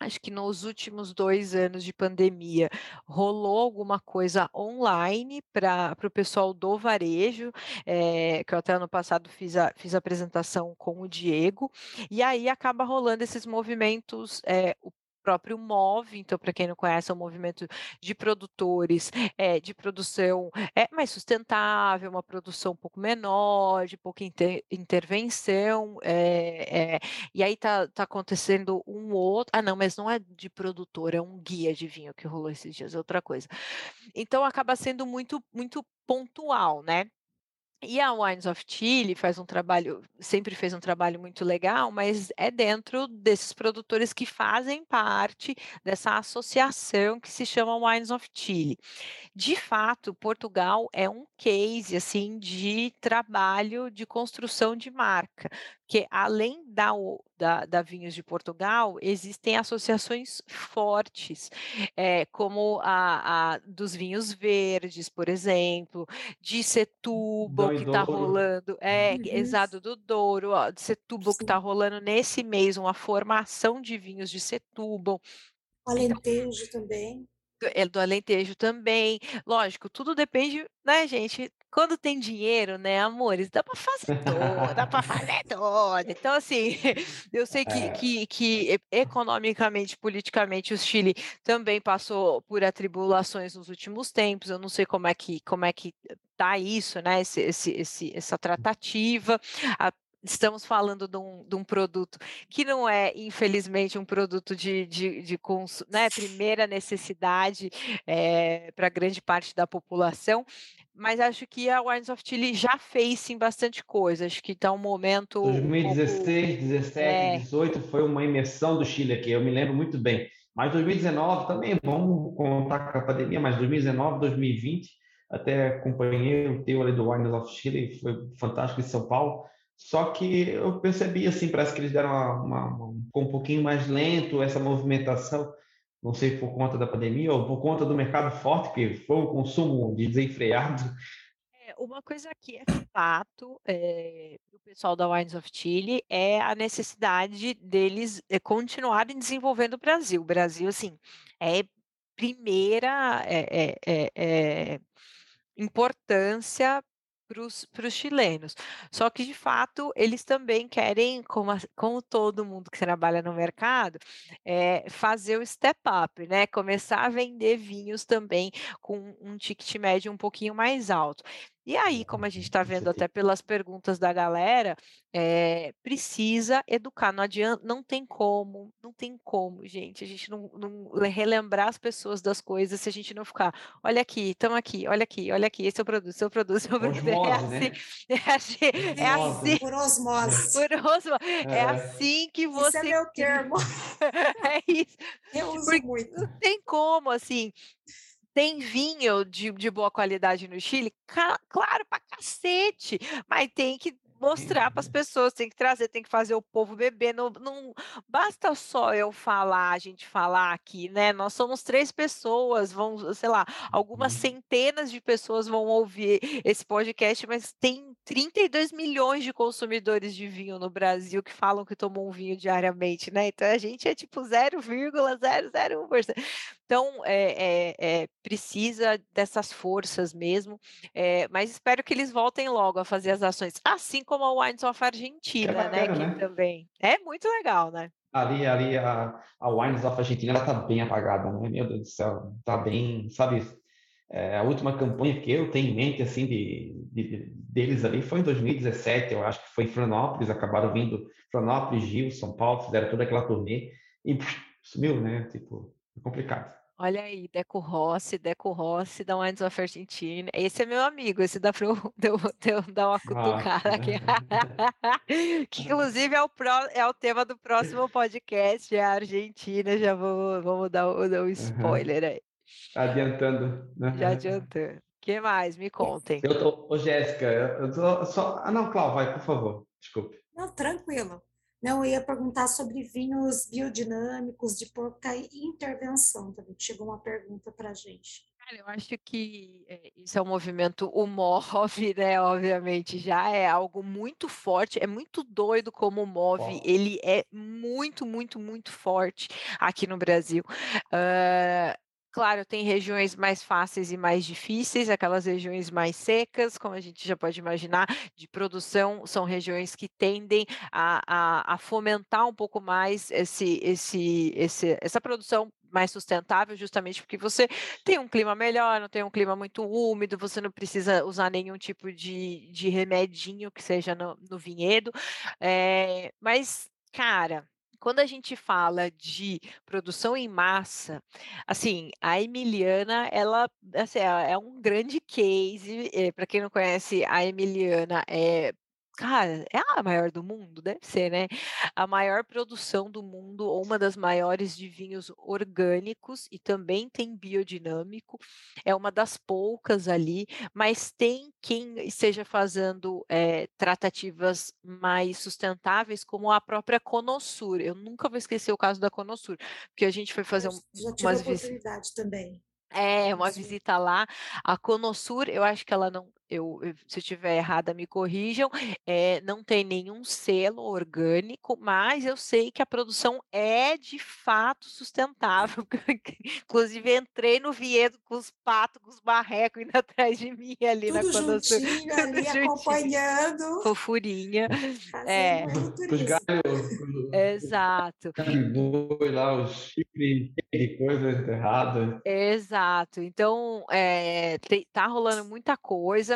Acho que nos últimos 2 anos de pandemia, rolou alguma coisa online para o pessoal do varejo, eh, que eu até ano passado fiz a fiz a apresentação com o Diego, e aí acaba rolando esses movimentos, eh, o próprio MOVE, então para quem não conhece é um movimento de produtores, é de produção, é mais sustentável, uma produção um pouco menor, de pouca inter intervenção, é e aí tá tá acontecendo um outro ah não, mas não é de produtor, é um guia de vinho que rolou esses dias, é outra coisa. Então acaba sendo muito muito pontual, né. E a Wines of Chile faz um trabalho sempre fez um trabalho muito legal, mas é dentro desses produtores que fazem parte dessa associação que se chama Wines of Chile. De fato, Portugal é um case, assim, de trabalho de construção de marca, que além da da da Vinhos de Portugal, existem associações fortes, eh, como a a dos vinhos verdes, por exemplo, de Setúbal que está rolando é, Uhum. exato, do Douro, ó, de Setúbal que está rolando nesse mês uma formação de vinhos de Setúbal. Então Alentejo também. do é, do Alentejo também. Lógico, tudo depende, né, gente, quando tem dinheiro, né, amores, dá para fazer tudo, dá para fazer tudo. Então, assim, eu sei que É. que que economicamente, politicamente, o Chile também passou por atribulações nos últimos tempos, eu não sei como é que como é que tá isso, né, esse esse esse essa tratativa. A estamos falando de um de um produto que não é, infelizmente, um produto de de de consu né, primeira necessidade, eh, pra grande parte da população, mas acho que a Wines of Chile já fez sim bastante coisa, acho que tá um momento um pouco 2016, 17, é. 18 foi uma imersão do Chile aqui, eu me lembro muito bem. Mas 2019 também, vamos contar com a pandemia, mas 2019, 2020, até acompanhei o teu ali do Wines of Chile, foi fantástico em São Paulo. Só que eu percebi assim, parece que eles deram uma, uma, ficou um pouquinho mais lento essa movimentação, não sei por conta da pandemia ou por conta do mercado forte, que foi um consumo desenfreado. É, uma coisa que é fato é, o pessoal da Wines of Chile é a necessidade deles é, continuarem desenvolvendo o Brasil. O Brasil, assim, é primeira é, é, importância para os chilenos. Só que, de fato, eles também querem, como, a, como todo mundo que trabalha no mercado, é, fazer o step up, né? Começar a vender vinhos também com um ticket médio um pouquinho mais alto. E aí, como a gente está vendo até pelas perguntas da galera, é, precisa educar, não adianta, não tem como, não tem como, gente, a gente não, não, relembrar as pessoas das coisas se a gente não ficar, olha aqui, estamos aqui, olha aqui, olha aqui, esse é o produto, esse é o produto, esse é o produto. Osmose, é assim, né? é assim, é assim, por osmose. Por osmose. É. é assim que você. Isso é meu termo. é isso. Eu uso Porque muito. Não tem como, assim. Tem vinho de, de boa qualidade no Chile? claro, pra cacete, mas tem que mostrar para as pessoas, tem que trazer, tem que fazer o povo beber. Não, não basta só eu falar, a gente falar aqui, né? Nós somos três pessoas, vão, sei lá, algumas uhum. centenas de pessoas vão ouvir esse podcast, mas tem 32 milhões de consumidores de vinho no Brasil que falam que tomam vinho diariamente, né? Então a gente é tipo 0,001%. Então, é, é, é, precisa dessas forças mesmo, é, mas espero que eles voltem logo a fazer as ações, assim como a Wines of Argentina, bacana, né, que né? também é muito legal, né? Ali, ali a, a Wines of Argentina, ela tá bem apagada, né? Meu Deus do céu, tá bem, sabe? É, a última campanha que eu tenho em mente, assim, de, de, deles ali foi em 2017, eu acho que foi em Florianópolis, acabaram vindo Florianópolis, Gil, São Paulo, fizeram toda aquela turnê e sumiu, né? Tipo, é complicado. Olha aí, Deco Rossi, Deco Rossi da Wines of Argentina. Esse é meu amigo, esse dá para eu, eu, dar uma cutucada aqui. que inclusive é o, pró, é o tema do próximo podcast, é a Argentina. Já vou, vamos dar, dar um spoiler aí. Adiantando. Né? Já adiantando. O que mais? Me contem. Eu tô, ô, Jéssica, eu tô só. Ah, não, Cláudio, vai, por favor. Desculpe. Não, tranquilo. Não, eu ia perguntar sobre vinhos biodinâmicos de pouca intervenção também. Chegou uma pergunta para a gente. Cara, eu acho que é, isso é um movimento, o MOV, né? Obviamente, já é algo muito forte, é muito doido como o MOV, ele é muito, muito, muito forte aqui no Brasil. Uh, Claro, tem regiões mais fáceis e mais difíceis, aquelas regiões mais secas, como a gente já pode imaginar, de produção, são regiões que tendem a, a, a fomentar um pouco mais esse, esse, esse, essa produção mais sustentável, justamente porque você tem um clima melhor, não tem um clima muito úmido, você não precisa usar nenhum tipo de, de remedinho que seja no, no vinhedo. É, mas, cara, quando a gente fala de produção em massa, assim, a Emiliana, ela assim, é, é um grande case. É, Para quem não conhece, a Emiliana é Cara, é a maior do mundo? Deve ser, né? A maior produção do mundo, ou uma das maiores de vinhos orgânicos, e também tem biodinâmico, é uma das poucas ali, mas tem quem esteja fazendo é, tratativas mais sustentáveis, como a própria Conosur. Eu nunca vou esquecer o caso da Conosur, porque a gente foi fazer um, já tive umas oportunidade também. É, uma visita lá. A Conosur, eu acho que ela não eu, se eu estiver errada, me corrijam, é, não tem nenhum selo orgânico, mas eu sei que a produção é de fato sustentável. Inclusive, entrei no Viedo com os patos, com os barrecos indo atrás de mim ali tudo na. Juntinho, ali juntinho, acompanhando. Fofurinha. É. Os galhos. Exato. Boi lá, os chifres de coisa errada. Exato. Então, é, tá rolando muita coisa.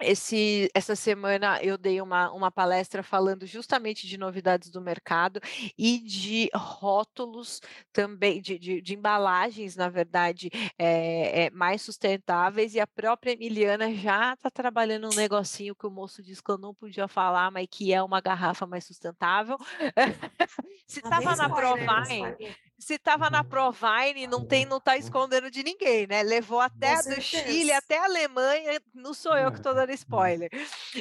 Esse, essa semana eu dei uma, uma palestra falando justamente de novidades do mercado e de rótulos também, de, de, de embalagens, na verdade, é, é, mais sustentáveis. E a própria Emiliana já está trabalhando um negocinho que o moço disse que eu não podia falar, mas que é uma garrafa mais sustentável. Se estava na Provine, se estava na Provine, não tem, não tá escondendo de ninguém, né? Levou até do Chile, até a Alemanha, não sou eu que estou dando spoiler.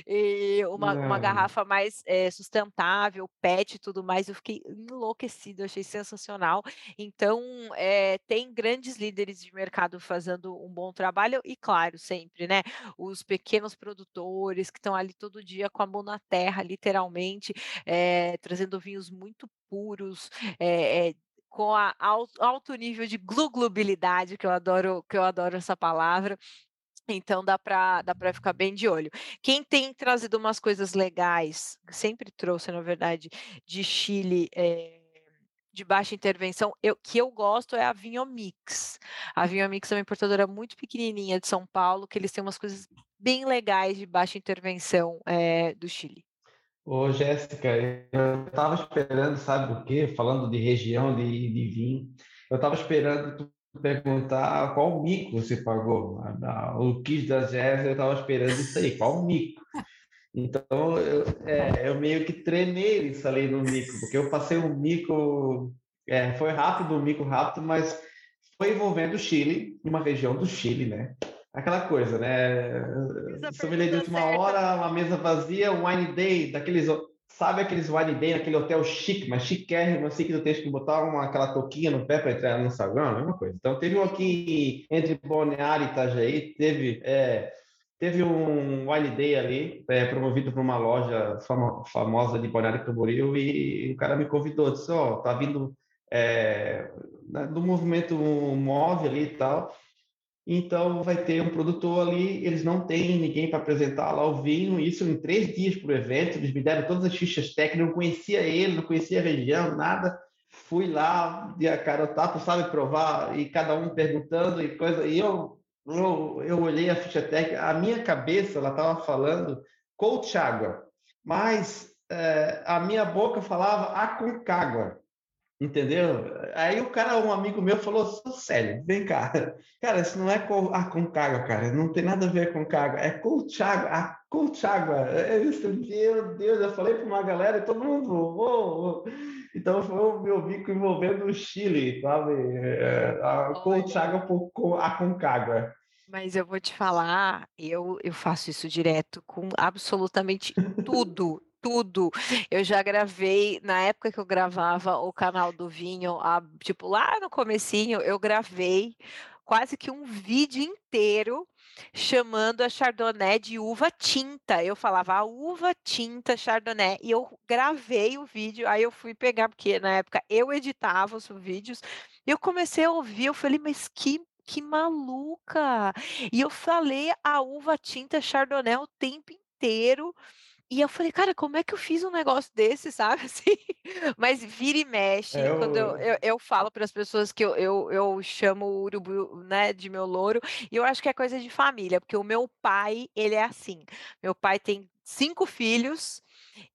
E uma, uma garrafa mais é, sustentável, PET e tudo mais, eu fiquei enlouquecida, achei sensacional. Então, é, tem grandes líderes de mercado fazendo um bom trabalho, e claro, sempre, né? Os pequenos produtores que estão ali todo dia com a mão na terra, literalmente, é, trazendo vinhos muito puros, é, é, com a alto nível de gluglubilidade, que eu adoro, que eu adoro essa palavra. Então dá para dá para ficar bem de olho. Quem tem trazido umas coisas legais, sempre trouxe, na verdade, de Chile, é, de baixa intervenção, eu, que eu gosto é a Vinhomix. A Vinhomix é uma importadora muito pequenininha de São Paulo, que eles têm umas coisas bem legais de baixa intervenção é, do Chile. Ô, Jéssica, eu estava esperando, sabe o quê? Falando de região, de, de vinho, eu estava esperando perguntar qual mico você pagou. O kit da Jéssica, eu estava esperando isso aí, qual mico? Então, eu, é, eu meio que treinei isso ali no mico, porque eu passei um mico, é, foi rápido, um mico rápido, mas foi envolvendo o Chile, uma região do Chile, né? aquela coisa, né? Sommelier de última certa. hora, uma mesa vazia, um wine day, daqueles, sabe aqueles wine day naquele hotel chique, mas chiquérrimo, assim, que tu tens que botar uma, aquela toquinha no pé para entrar no Instagram, é uma coisa. Então, teve um aqui entre Balneário e Itajaí, teve... É, teve um wine day ali, é, promovido por uma loja famo famosa de Balneário Camboriú, e o cara me convidou, disse, ó, oh, tá vindo é, do movimento móvel ali e tal, então, vai ter um produtor ali, eles não têm ninguém para apresentar lá o vinho, isso em três dias para o evento, eles me deram todas as fichas técnicas, não conhecia ele, não conhecia a região, nada. Fui lá, de a cara tapa, sabe, provar, e cada um perguntando e coisa, e eu, eu, eu olhei a ficha técnica, a minha cabeça, ela estava falando Colchagua, mas é, a minha boca falava Aconcagua. Entendeu? Aí o cara, um amigo meu, falou: sério, vem cá. Cara, isso não é com, ah, Concagua, cara. Não tem nada a ver com Concagua. É Colchagua. A Colchagua. É isso. Meu Deus, eu falei para uma galera e todo mundo. Oh, oh. Então foi o meu bico envolvendo o Chile, sabe? É, a Colchagua a Concagua. Mas eu vou te falar, eu, eu faço isso direto com absolutamente tudo tudo. Eu já gravei, na época que eu gravava o canal do vinho, a, tipo lá no comecinho, eu gravei quase que um vídeo inteiro chamando a Chardonnay de uva tinta. Eu falava a uva tinta Chardonnay e eu gravei o vídeo. Aí eu fui pegar porque na época eu editava os vídeos. E eu comecei a ouvir, eu falei, mas que que maluca! E eu falei a uva tinta Chardonnay o tempo inteiro. E eu falei, cara, como é que eu fiz um negócio desse, sabe? Assim, mas vira e mexe. É, quando eu, eu, eu falo para as pessoas que eu, eu, eu chamo o urubu né, de meu louro, e eu acho que é coisa de família, porque o meu pai, ele é assim. Meu pai tem cinco filhos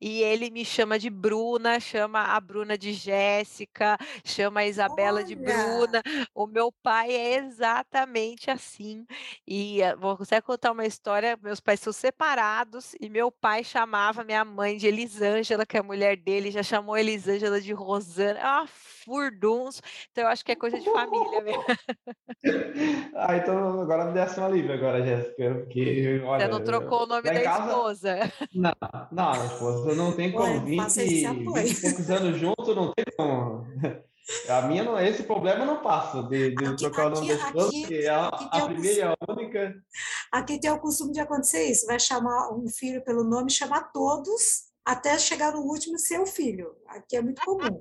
e ele me chama de Bruna, chama a Bruna de Jéssica, chama a Isabela Olha. de Bruna. O meu pai é exatamente assim. E uh, vou até contar uma história: meus pais são separados e meu pai chamava minha mãe de Elisângela, que é a mulher dele, já chamou Elisângela de Rosana. Ah, furduns. Então eu acho que é coisa de família mesmo. ah, então agora me desse um alívio agora, Jéssica, porque olha, Você não trocou o nome da casa... esposa? Não, não, a esposa não tem como. 20, 20 e poucos anos junto, não tem como. A minha não, esse problema não passa de, de aqui, trocar o nome da esposa, aqui, porque a, a primeira e a única. Aqui tem o costume de acontecer isso: vai chamar um filho pelo nome, chamar todos, até chegar no último ser o filho. Aqui é muito comum.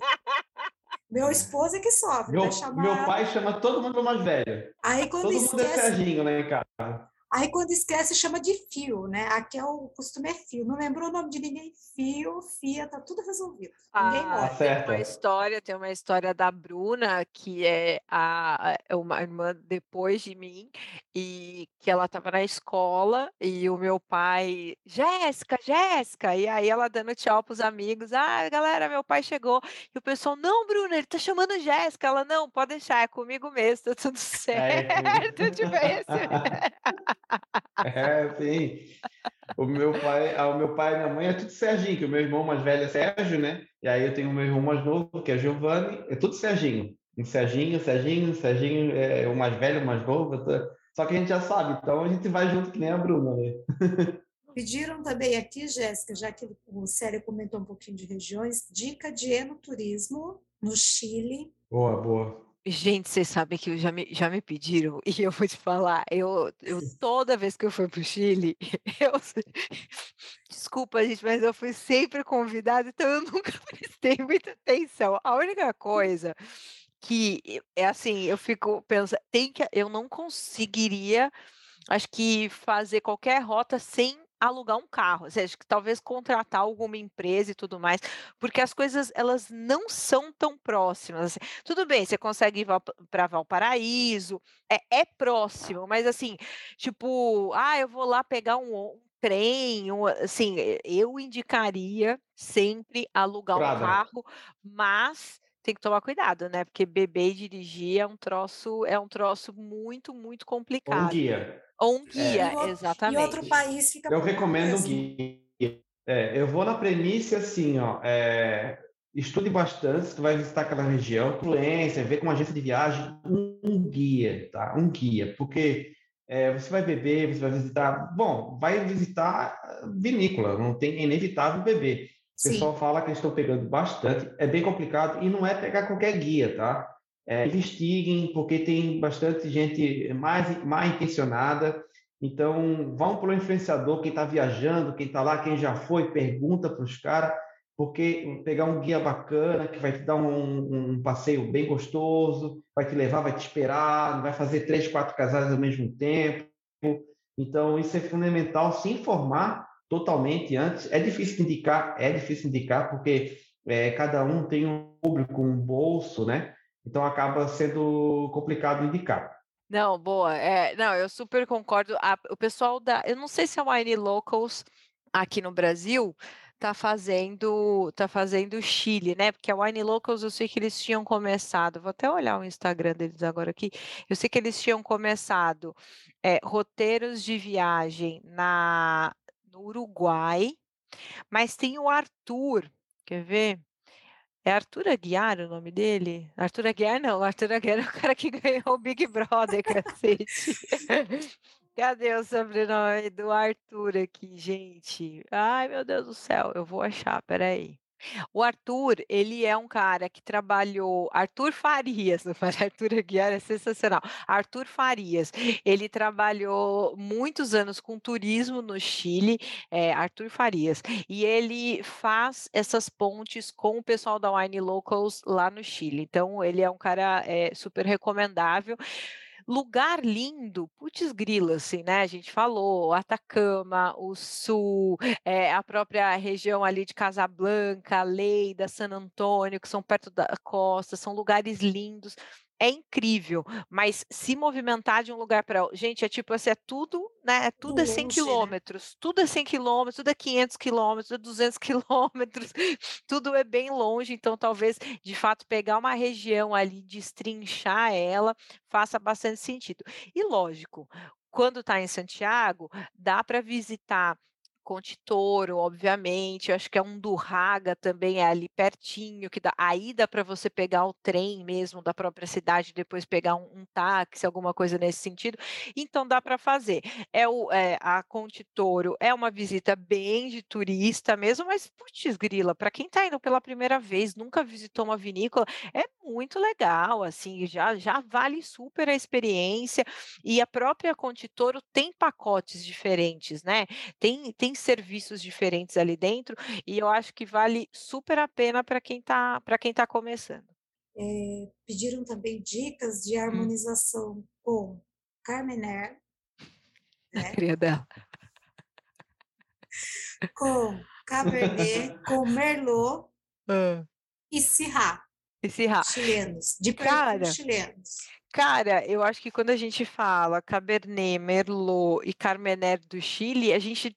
Meu esposo é que sofre. Meu, chamar... meu pai chama todo mundo mais velho. Aí, quando todo esquece... mundo é Serginho em casa. Aí quando esquece chama de fio, né? Aqui é o costume é fio. Não lembrou o nome de ninguém, fio, fia, tá tudo resolvido. ninguém ah, morre. Tem uma história, tem uma história da Bruna, que é a, é uma irmã depois de mim, e que ela estava na escola e o meu pai, Jéssica, Jéssica, e aí ela dando tchau pros amigos, ah, galera, meu pai chegou. E o pessoal, não, Bruna, ele tá chamando Jéssica. Ela, não, pode deixar, é comigo mesmo, tá tudo certo. É, tipo, esse... É, sim. O meu pai, ah, o meu pai e minha mãe é tudo Serginho, que o meu irmão mais velho é Sérgio, né? E aí eu tenho o meu irmão mais novo, que é Giovanni, é tudo Serginho. um Serginho, Serginho, Serginho é o mais velho, o mais novo. Tá? Só que a gente já sabe, então a gente vai junto que nem a Bruna, né? Pediram também aqui, Jéssica, já que o Célio comentou um pouquinho de regiões, dica de enoturismo no Chile. Boa, boa. Gente, vocês sabem que já me, já me pediram, e eu vou te falar, eu, eu toda vez que eu fui para o Chile, eu, desculpa, gente, mas eu fui sempre convidada, então eu nunca prestei muita atenção. A única coisa que é assim, eu fico pensando, tem que, eu não conseguiria, acho que fazer qualquer rota sem alugar um carro, ou seja, que talvez contratar alguma empresa e tudo mais, porque as coisas elas não são tão próximas. Assim. Tudo bem, você consegue ir para Valparaíso, é, é próximo, mas assim, tipo, ah, eu vou lá pegar um, um trem, um, assim, eu indicaria sempre alugar um carro, mas tem que tomar cuidado, né? Porque beber e dirigir é um troço, é um troço muito, muito complicado. Um guia. Ou um guia, é. exatamente. Em outro país fica Eu recomendo um guia. É, eu vou na premissa assim, ó, é, estude bastante, tu vai visitar aquela região, influência, ver com uma agência de viagem, um, um guia, tá? Um guia, porque é, você vai beber, você vai visitar, bom, vai visitar vinícola, não tem é inevitável beber. O pessoal Sim. fala que estão pegando bastante, é bem complicado e não é pegar qualquer guia, tá? É, investiguem, porque tem bastante gente mais mal intencionada. Então, vão para o influenciador, quem está viajando, quem está lá, quem já foi, pergunta para os caras, porque pegar um guia bacana que vai te dar um, um, passeio bem gostoso, vai te levar, vai te esperar, vai fazer três, quatro casais ao mesmo tempo. Então, isso é fundamental, se informar totalmente antes. É difícil indicar, é difícil indicar, porque é, cada um tem um público, um bolso, né? Então acaba sendo complicado indicar. Não, boa. É, não, eu super concordo. A, o pessoal da. Eu não sei se a Wine Locals aqui no Brasil tá fazendo tá fazendo Chile, né? Porque a Wine Locals eu sei que eles tinham começado, vou até olhar o Instagram deles agora aqui. Eu sei que eles tinham começado é, roteiros de viagem na no Uruguai, mas tem o Arthur, quer ver? É Arthur Aguiar o nome dele? Arthur Aguiar não, Arthur Aguiar é o cara que ganhou o Big Brother, cacete. Cadê o sobrenome do Arthur aqui, gente? Ai, meu Deus do céu, eu vou achar, peraí. O Arthur, ele é um cara que trabalhou Arthur Farias, não faz Arthur Aguiar é sensacional. Arthur Farias, ele trabalhou muitos anos com turismo no Chile, é, Arthur Farias, e ele faz essas pontes com o pessoal da Wine Locals lá no Chile. Então, ele é um cara é, super recomendável. Lugar lindo, putz grila, assim, né? A gente falou, Atacama, o Sul, é, a própria região ali de Casablanca, Leida, San Antônio, que são perto da costa, são lugares lindos é incrível, mas se movimentar de um lugar para outro, gente, é tipo assim, é tudo, né? É tudo é 100 né? quilômetros, tudo é 100 quilômetros, tudo é 500 quilômetros, é 200 quilômetros, tudo é bem longe, então talvez, de fato, pegar uma região ali, destrinchar ela, faça bastante sentido. E lógico, quando está em Santiago, dá para visitar Conte Toro, obviamente, eu acho que é um do Raga também, é ali pertinho, que dá, aí dá para você pegar o trem mesmo da própria cidade, depois pegar um, um táxi, alguma coisa nesse sentido, então dá para fazer. É, o, é a Conte Toro é uma visita bem de turista mesmo, mas putz grila, para quem está indo pela primeira vez, nunca visitou uma vinícola, é muito legal, assim, já, já vale super a experiência, e a própria Conte Toro tem pacotes diferentes, né? Tem, tem serviços diferentes ali dentro e eu acho que vale super a pena para quem está para quem tá começando. É, pediram também dicas de hum. harmonização hum. com Carmener, né? A dela. Com Cabernet, com Merlot e Syrah. E Syrah. Chilenos, de cara, chilenos. Cara, eu acho que quando a gente fala Cabernet, Merlot e Carmener do Chile, a gente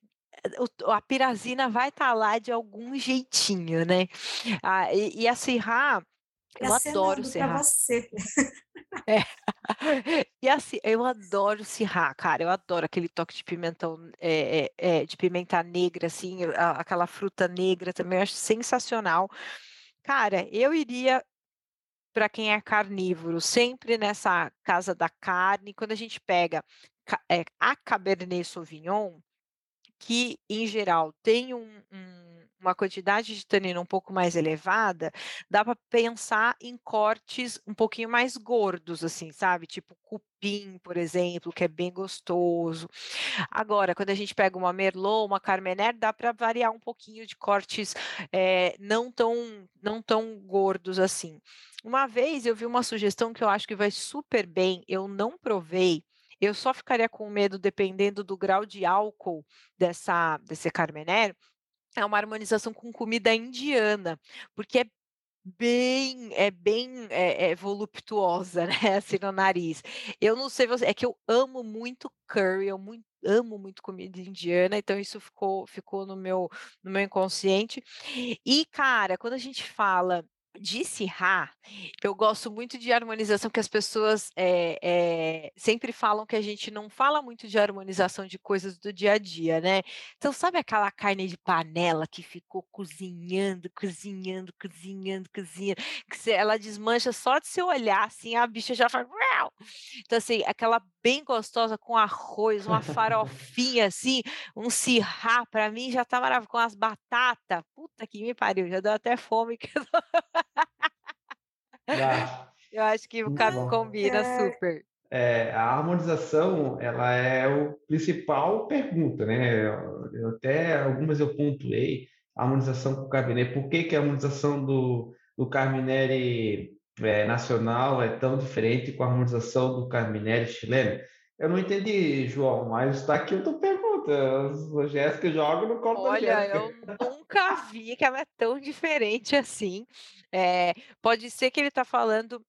a pirazina vai estar tá lá de algum jeitinho, né? Ah, e, e a Sirra, eu adoro Sirra. você. É. E assim, eu adoro Sirra, cara. Eu adoro aquele toque de pimentão, é, é, é, de pimenta negra, assim, a, aquela fruta negra também. Eu acho sensacional. Cara, eu iria para quem é carnívoro, sempre nessa casa da carne, quando a gente pega é, a Cabernet Sauvignon, que em geral tem um, um, uma quantidade de tanino um pouco mais elevada, dá para pensar em cortes um pouquinho mais gordos, assim, sabe? Tipo cupim, por exemplo, que é bem gostoso. Agora, quando a gente pega uma Merlot, uma Carmener, dá para variar um pouquinho de cortes é, não tão não tão gordos assim. Uma vez eu vi uma sugestão que eu acho que vai super bem, eu não provei, eu só ficaria com medo dependendo do grau de álcool dessa desse Carmener, é uma harmonização com comida indiana, porque é bem é bem, é é voluptuosa, né, assim, no nariz. Eu não sei você é que eu amo muito curry, eu mui amo muito comida indiana, então isso ficou ficou no meu no meu inconsciente. E, cara, quando a gente fala de Sirá, eu gosto muito de harmonização que as pessoas, eh eh, sempre falam que a gente não fala muito de harmonização de coisas do dia a dia, né. Então sabe aquela carne de panela que ficou cozinhando, cozinhando, cozinhando, cozinhando, que ela desmancha só de você olhar, assim, a bicha já faz então assim, aquela bem gostosa com arroz, uma farofinha, assim, um Sirá, para mim já tá maravilhoso, com as batata, puta que me pariu, já deu até fome que eu Eu acho que o caso combina é, super. É, a harmonização, ela é o principal pergunta, né? Eu, até algumas eu pontuei, a harmonização com o Cabernet, por que, que a harmonização do, do Carminelli é, nacional é tão diferente com a harmonização do Carminelli chileno? Eu não entendi, João, mas está aqui outra pergunta. A Jéssica joga no colo Olha, da Jéssica. eu nunca vi que ela é tão diferente assim. É, pode ser que ele está falando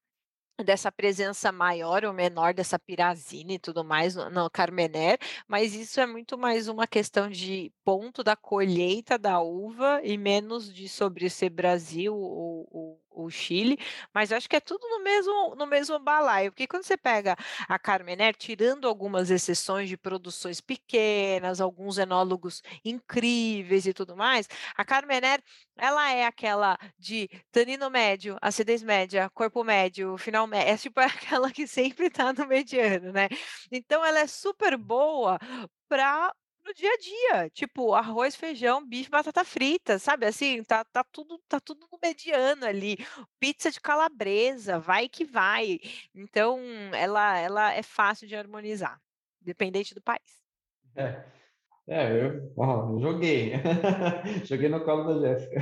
dessa presença maior ou menor dessa pirazina e tudo mais no no Carmener, mas isso é muito mais uma questão de ponto da colheita da uva e menos de sobre ser Brasil ou ou ou Chile, mas acho que é tudo no mesmo no mesmo balaio, porque quando você pega a Carmener, tirando algumas exceções de produções pequenas, alguns enólogos incríveis e tudo mais, a Carmener, ela é aquela de tanino médio, acidez média, corpo médio, final médio, é tipo aquela que sempre está no mediano, né. Então ela é super boa para no dia a dia, tipo arroz, feijão, bife, batata frita, sabe, assim, tá tá tudo tá tudo no mediano ali, pizza de calabresa, vai que vai. Então ela ela é fácil de harmonizar, dependente do país. É. É, eu ó, joguei. Joguei no colo da Jéssica.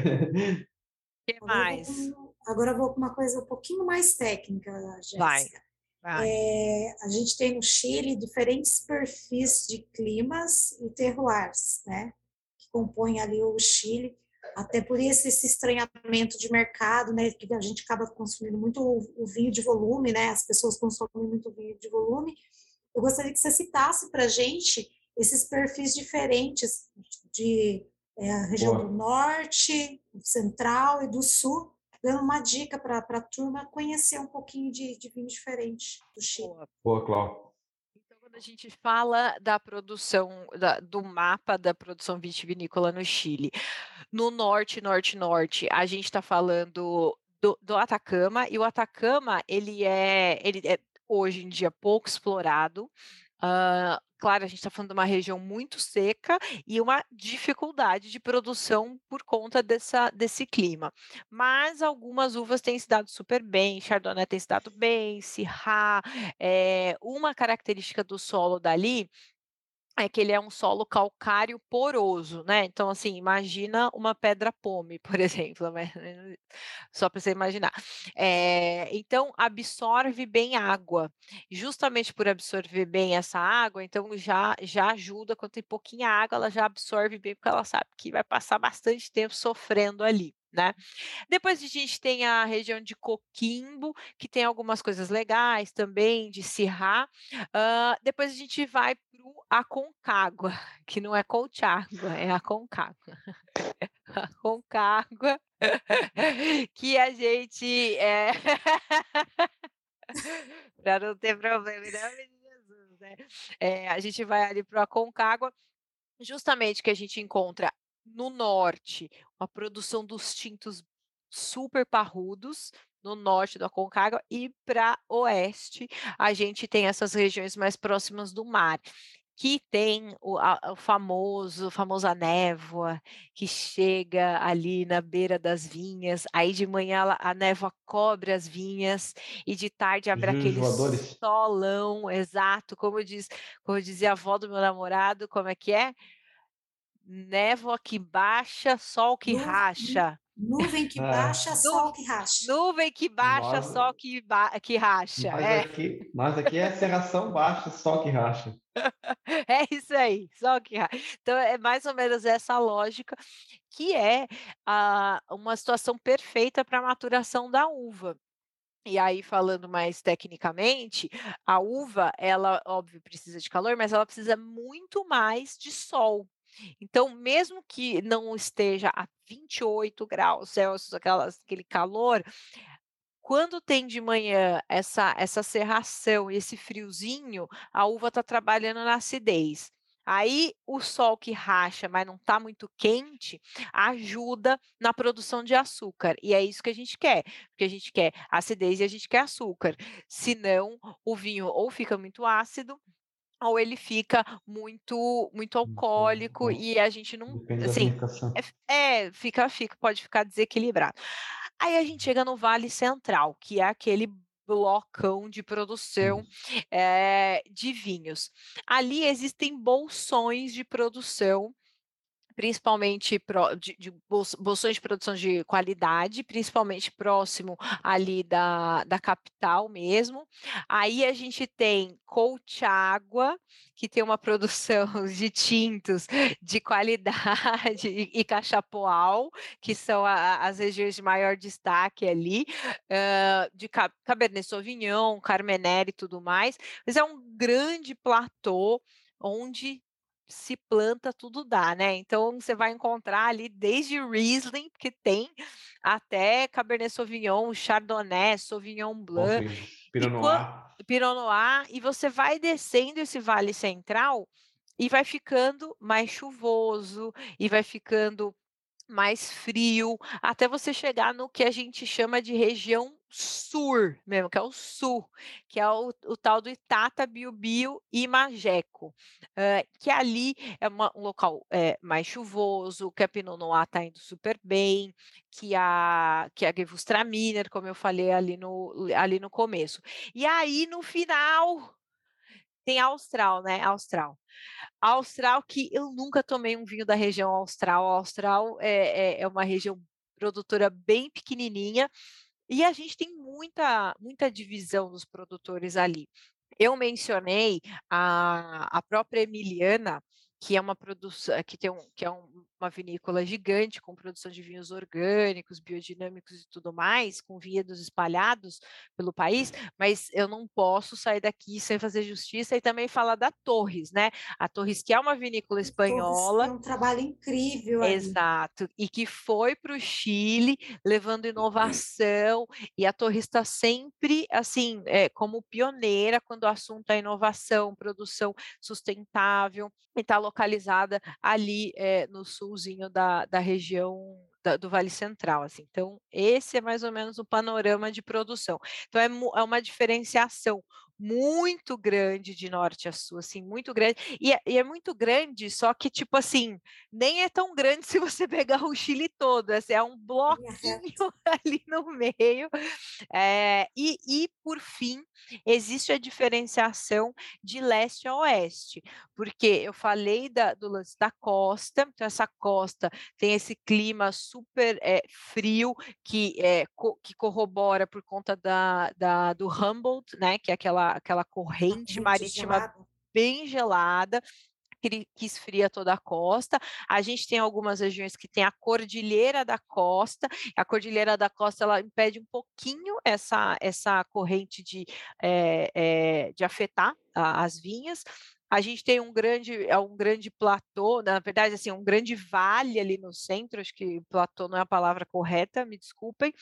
Que mais? Agora eu vou para uma coisa um pouquinho mais técnica, Vai. É, a gente tem no Chile diferentes perfis de climas e terroirs, né? Que compõem ali o Chile. Até por isso esse estranhamento de mercado, né? Que a gente acaba consumindo muito o, vinho de volume, né? As pessoas consomem muito vinho de volume. Eu gostaria que você citasse para a gente esses perfis diferentes de é, a região Boa. do norte, central e do sul, dando uma dica para a turma conhecer um pouquinho de, de vinho diferente do Chile. Boa, Boa Cláudia. Então, quando a gente fala da produção, da, do mapa da produção vitivinícola no Chile, no norte, norte, norte, a gente está falando do, do, Atacama, e o Atacama, ele é, ele é hoje em dia pouco explorado, Uh, claro, a gente está falando de uma região muito seca e uma dificuldade de produção por conta dessa, desse clima. Mas algumas uvas têm se dado super bem, Chardonnay tem se dado bem, Syrah. É, uma característica do solo dali é que ele é um solo calcário poroso, né, então, assim, imagina uma pedra pome, por exemplo, né, só para você imaginar. Eh, então absorve bem água, justamente por absorver bem essa água, então já já ajuda, quando tem pouquinha água, ela já absorve bem, porque ela sabe que vai passar bastante tempo sofrendo ali né. Depois a gente tem a região de Coquimbo, que tem algumas coisas legais também, de Sirá. Hã, depois a gente vai o Aconcagua, que não é Colchagua, é Aconcagua. Aconcagua, que a gente, é para não ter problema, em nome de Jesus, né. Eh, a gente vai ali para o Aconcagua, justamente que a gente encontra no norte, uma produção dos tintos super parrudos, no norte do Aconcagua e para oeste a gente tem essas regiões mais próximas do mar que tem o, a, o famoso, famosa névoa que chega ali na beira das vinhas, aí de manhã ela, a névoa cobre as vinhas e de tarde abre aquele solão, exato, como diz, como dizia a avó do meu namorado, como é que é? Névoa que baixa, sol que racha. Nuvem que é. baixa, sol que racha. Nuvem que baixa, nós, sol que, ba que racha. Mas, é. aqui, mas aqui é serração baixa, sol que racha. é isso aí, sol que racha. Então é mais ou menos essa lógica que é a, uma situação perfeita para a maturação da uva. E aí, falando mais tecnicamente, a uva, ela, óbvio, precisa de calor, mas ela precisa muito mais de sol. Então, mesmo que não esteja a 28 graus Celsius, aquele calor, quando tem de manhã essa, essa serração, esse friozinho, a uva está trabalhando na acidez. Aí o sol que racha, mas não está muito quente, ajuda na produção de açúcar. E é isso que a gente quer, porque a gente quer acidez e a gente quer açúcar. Senão, o vinho ou fica muito ácido ou ele fica muito muito alcoólico e a gente não Depende assim é, é, fica fica pode ficar desequilibrado. Aí a gente chega no Vale Central que é aquele blocão de produção é, de vinhos. Ali existem bolsões de produção principalmente pro, de, de bolsões de produção de qualidade, principalmente próximo ali da, da capital mesmo. Aí a gente tem Colchagua, que tem uma produção de tintos de qualidade, e, e Cachapoal, que são a, as regiões de maior destaque ali, uh, de Cabernet Sauvignon, Carmener e tudo mais. Mas é um grande platô onde se planta, tudo dá, né? Então você vai encontrar ali desde Riesling, que tem, até Cabernet Sauvignon, Chardonnay, Sauvignon Blanc, Pinot Noir. Pinot Noir, e você vai descendo esse Vale Central e vai ficando mais chuvoso e vai ficando mais frio, até você chegar no que a gente chama de região sur mesmo, que é o sul, que é o, o tal do Itata, Biobio e Majeco, uh, que ali é uma, um local é, mais chuvoso, que a Pinot Noir está indo super bem, que a, que a Gewürztraminer, como eu falei ali no, ali no começo. E aí, no final, tem Austral, né? Austral. Austral que eu nunca tomei um vinho da região Austral. Austral é, é, é uma região produtora bem pequenininha e a gente tem muita, muita divisão dos produtores ali. Eu mencionei a, a própria Emiliana, que é uma produção, que tem um, que é um, uma vinícola gigante com produção de vinhos orgânicos, biodinâmicos e tudo mais, com vinhedos espalhados pelo país, mas eu não posso sair daqui sem fazer justiça e também falar da Torres, né? A Torres que é uma vinícola espanhola, é um trabalho incrível, exato, e que foi para o Chile levando inovação e a Torres está sempre assim é, como pioneira quando o assunto é inovação, produção sustentável e está localizada ali é, no sulzinho da, da região da, do Vale Central, assim. Então, esse é mais ou menos o panorama de produção. Então, é, é uma diferenciação muito grande de norte a sul, assim, muito grande. E é, e é, muito grande, só que, tipo assim, nem é tão grande se você pegar o Chile todo, assim, é um bloquinho ali no meio. É, e, e, por fim, existe a diferenciação de leste a oeste, porque eu falei da, do lance da costa, então essa costa tem esse clima super é, frio que, é, co, que corrobora por conta da, da, do Humboldt, né, que é aquela aquela corrente marítima gelada. bem gelada, que, que, esfria toda a costa. A gente tem algumas regiões que tem a cordilheira da costa. A cordilheira da costa ela impede um pouquinho essa, essa corrente de, é, é, de afetar a, as vinhas. A gente tem um grande, é um grande platô, na verdade, assim, um grande vale ali no centro, acho que platô não é a palavra correta, me desculpem.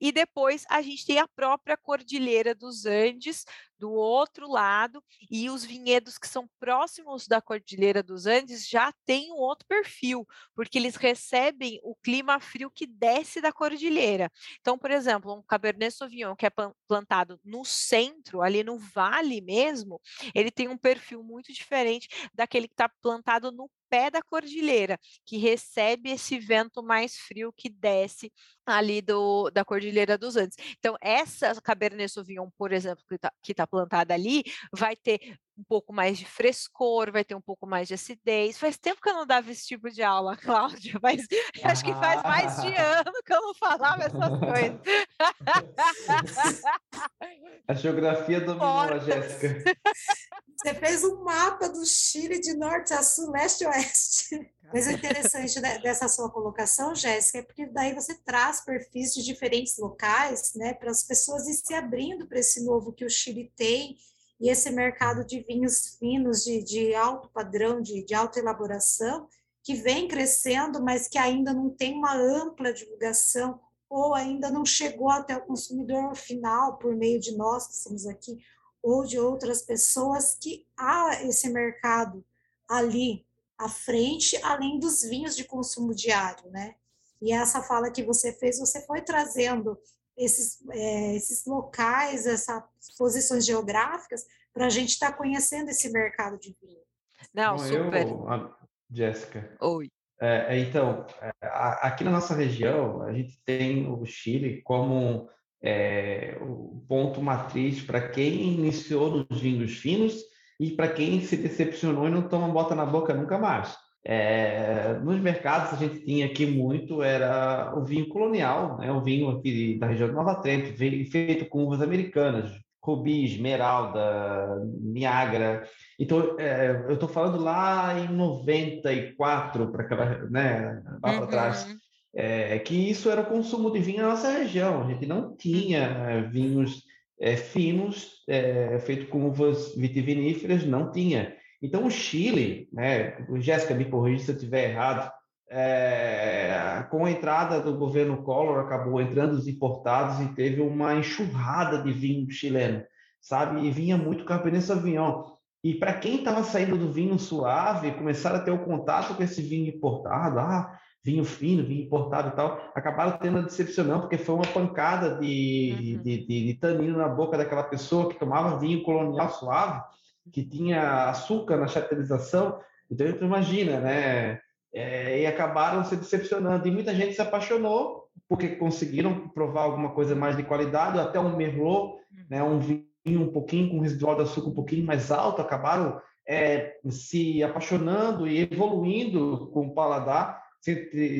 E depois a gente tem a própria Cordilheira dos Andes, do outro lado, e os vinhedos que são próximos da Cordilheira dos Andes já têm um outro perfil, porque eles recebem o clima frio que desce da cordilheira. Então, por exemplo, um Cabernet Sauvignon que é plantado no centro, ali no vale mesmo, ele tem um perfil muito diferente daquele que está plantado no pé da cordilheira, que recebe esse vento mais frio que desce ali do, da Cordilheira dos Andes. Então, essa Cabernet Sauvignon, por exemplo, que está tá plantada ali, vai ter um pouco mais de frescor, vai ter um pouco mais de acidez. Faz tempo que eu não dava esse tipo de aula, Cláudia, mas ah. acho que faz mais de ano que eu não falava essas coisas. A geografia dominou, Jéssica. Você fez um mapa do Chile de norte a sul, leste a oeste. Mas o interessante dessa sua colocação, Jéssica, é porque daí você traz perfis de diferentes locais, né, para as pessoas ir se abrindo para esse novo que o Chile tem e esse mercado de vinhos finos, de, de alto padrão, de, de alta elaboração, que vem crescendo, mas que ainda não tem uma ampla divulgação ou ainda não chegou até o consumidor final por meio de nós que estamos aqui ou de outras pessoas que há esse mercado ali à frente, além dos vinhos de consumo diário, né? E essa fala que você fez, você foi trazendo esses, é, esses locais, essas posições geográficas, para a gente estar tá conhecendo esse mercado de vinho. Não, Bom, super. Eu, Jéssica. Oi. É, é então, é, aqui na nossa região, a gente tem o Chile como é, o ponto matriz para quem iniciou nos vinhos finos e para quem se decepcionou e não toma bota na boca nunca mais. É, nos mercados a gente tinha aqui muito era o vinho colonial, né? o vinho aqui da região de Nova Trento, feito com uvas americanas, Rubi, Esmeralda, Niagara. Então, é, eu estou falando lá em 94, para aquela, né, lá para trás. Uhum é, que isso era o consumo de vinho na nossa região. A gente não tinha é, vinhos é, finos é, feitos com uvas vitiviníferas, não tinha. Então, o Chile, né, Jéssica, me corrija se eu estiver errado, é, com a entrada do governo Collor, acabou entrando os importados e teve uma enxurrada de vinho chileno, sabe? E vinha muito Cabernet Sauvignon. E para quem estava saindo do vinho suave, começaram a ter o contato com esse vinho importado, ah, vinho fino, vinho importado e tal, acabaram tendo a decepcionão, porque foi uma pancada de, uhum. de, de, de, tanino na boca daquela pessoa que tomava vinho colonial suave, que tinha açúcar na chaterização. Então, tu imagina, né? É, e acabaram se decepcionando. E muita gente se apaixonou porque conseguiram provar alguma coisa mais de qualidade, até um merlot, né? um vinho um pouquinho com residual de açúcar um pouquinho mais alto, acabaram é, se apaixonando e evoluindo com o paladar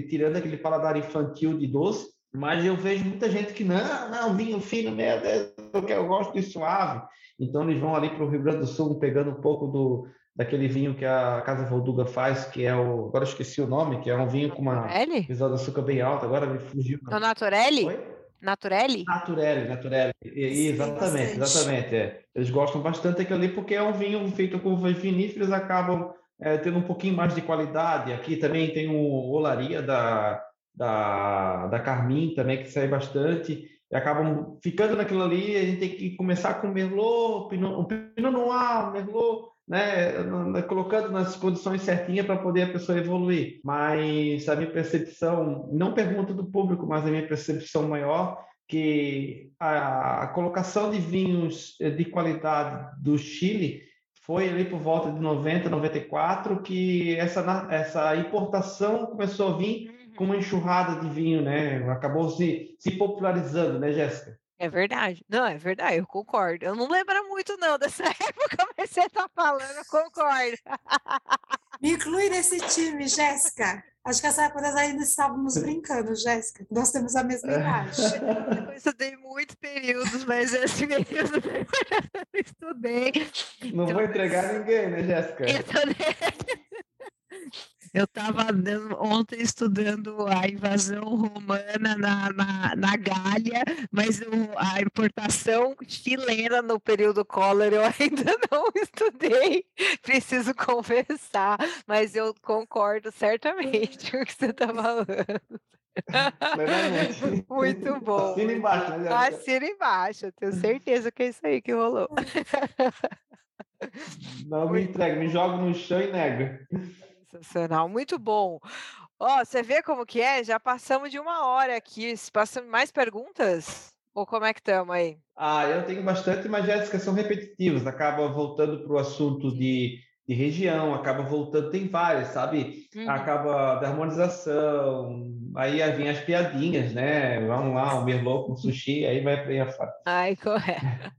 tirando aquele paladar infantil de doce, mas eu vejo muita gente que não, não, vinho fino mesmo, porque eu gosto de suave. Então eles vão ali para o Rio Grande do Sul pegando um pouco do daquele vinho que a Casa Volduga faz, que é o, agora eu esqueci o nome, que é um vinho com uma visão de açúcar bem alta, agora me fugiu. É o Naturelli? Oi? Naturelli? Naturelli, Naturelli. E, exatamente, exatamente. É. Eles gostam bastante daquele ali porque é um vinho feito com viníferas, acabam é, tendo um pouquinho mais de qualidade. Aqui também tem o Olaria da, da, da Carmin também, que sai bastante. E acabam ficando naquilo ali, a gente tem que começar com Merlot, Pinot, Pinot Noir, Merlot, né, colocando nas condições certinhas para poder a pessoa evoluir. Mas a minha percepção, não pergunta do público, mas a minha percepção maior que a, a colocação de vinhos de qualidade do Chile foi ali por volta de 90, 94 que essa, essa importação começou a vir. Com uma enxurrada de vinho, né? Acabou se, se popularizando, né, Jéssica? É verdade. Não, é verdade, eu concordo. Eu não lembro muito, não, dessa época, mas você está falando, eu concordo. Me inclui nesse time, Jéssica. Acho que essa época nós ainda estávamos brincando, Jéssica. Nós temos a mesma idade. Eu estudei muitos períodos, mas esse período eu estudei. Não então, vou entregar ninguém, né, Jéssica? Eu estava ontem estudando a invasão romana na, na, na Gália, mas o, a importação chilena no período Collor eu ainda não estudei. Preciso conversar, mas eu concordo certamente com o que você está falando. Muito bom. Assina embaixo, né? Assina embaixo, tenho certeza que é isso aí que rolou. Não me entrega, me joga no chão e nega. Sensacional, muito bom. Ó, você vê como que é? Já passamos de uma hora aqui. Passamos mais perguntas? Ou como é que estamos aí? Ah, eu tenho bastante, mas Jéssica são repetitivas. Acaba voltando para o assunto de de região, acaba voltando, tem várias, sabe? Uhum. Acaba da harmonização, aí vem as piadinhas, né? Vamos lá, um merlot com sushi, aí vai para a fora. Ai, correto.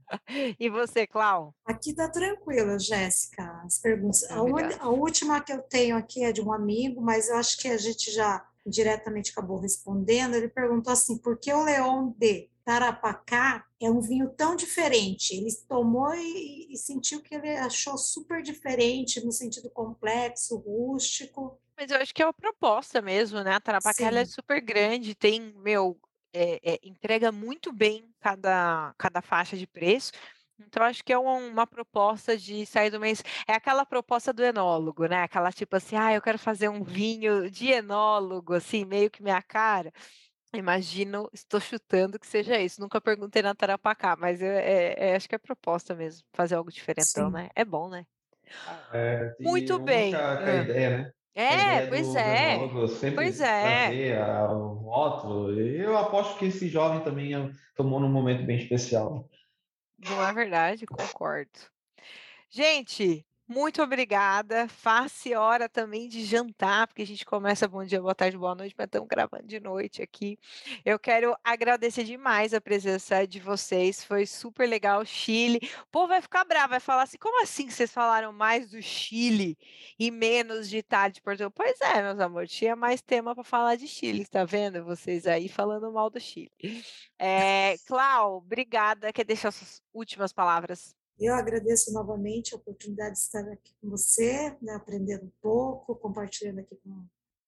E você, Clau? Aqui tá tranquilo, Jéssica. As perguntas. A, uma, a, última que eu tenho aqui é de um amigo, mas eu acho que a gente já diretamente acabou respondendo. Ele perguntou assim: por que o Leão de Tarapacá é um vinho tão diferente. Ele tomou e, e, sentiu que ele achou super diferente no sentido complexo, rústico. Mas eu acho que é uma proposta mesmo, né? A Tarapacá é super grande, tem, meu, é, é, entrega muito bem cada, cada faixa de preço. Então, acho que é uma, uma, proposta de sair do mês. É aquela proposta do enólogo, né? Aquela tipo assim, ah, eu quero fazer um vinho de enólogo, assim, meio que minha cara. Imagino, estou chutando que seja isso. Nunca perguntei na Tarapacá, mas é, é, acho que é proposta mesmo, fazer algo diferentão, Sim. né? É bom, né? É, Muito bem. A, com a ideia, né? É, pois é. Pois é. o voto. Eu aposto que esse jovem também tomou num momento bem especial. Não é verdade? Concordo. Gente, muito obrigada. Faça hora também de jantar, porque a gente começa bom dia, boa tarde, boa noite, mas estamos gravando de noite aqui. Eu quero agradecer demais a presença de vocês. Foi super legal. Chile. O povo vai ficar bravo, vai falar assim: como assim vocês falaram mais do Chile e menos de Itália de Portugal? Pois é, meus amores, tinha mais tema para falar de Chile, tá vendo? Vocês aí falando mal do Chile. É, Clau, obrigada. Quer deixar suas últimas palavras? Eu agradeço novamente a oportunidade de estar aqui com você, né, aprendendo um pouco, compartilhando aqui com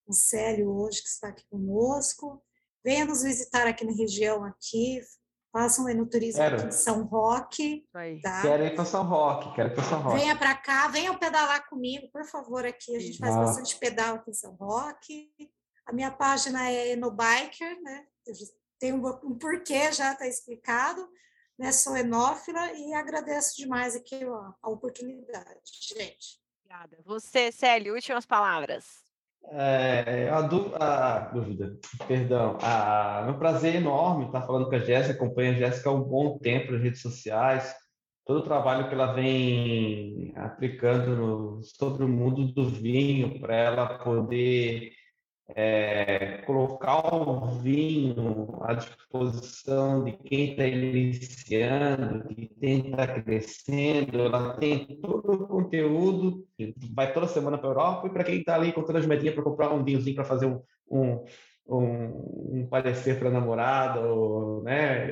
o Célio hoje, que está aqui conosco. Venha nos visitar aqui na região, aqui, façam um enoturismo aqui em São Roque. Tá? Quero ir para São Roque, quero ir para São Roque. Venha para cá, venham pedalar comigo, por favor, aqui. A gente faz ah. bastante pedal aqui em São Roque. A minha página é Enobiker, né? Tem um, um porquê, já está explicado né? Sou enófila e agradeço demais aqui a, a oportunidade, gente. Obrigada. Você, Célio, últimas palavras. É, a, a, dúvida, perdão, a, é um prazer enorme estar falando com a Jéssica, acompanho a Jéssica há um bom tempo nas redes sociais, todo o trabalho que ela vem aplicando no, sobre o mundo do vinho, para ela poder é, colocar o vinho à disposição de quem está iniciando, de quem está crescendo, ela tem todo o conteúdo, vai toda semana para a Europa, e para quem está ali contando as medinhas para comprar um vinhozinho para fazer um, um, um, um parecer para namorada, ou, né?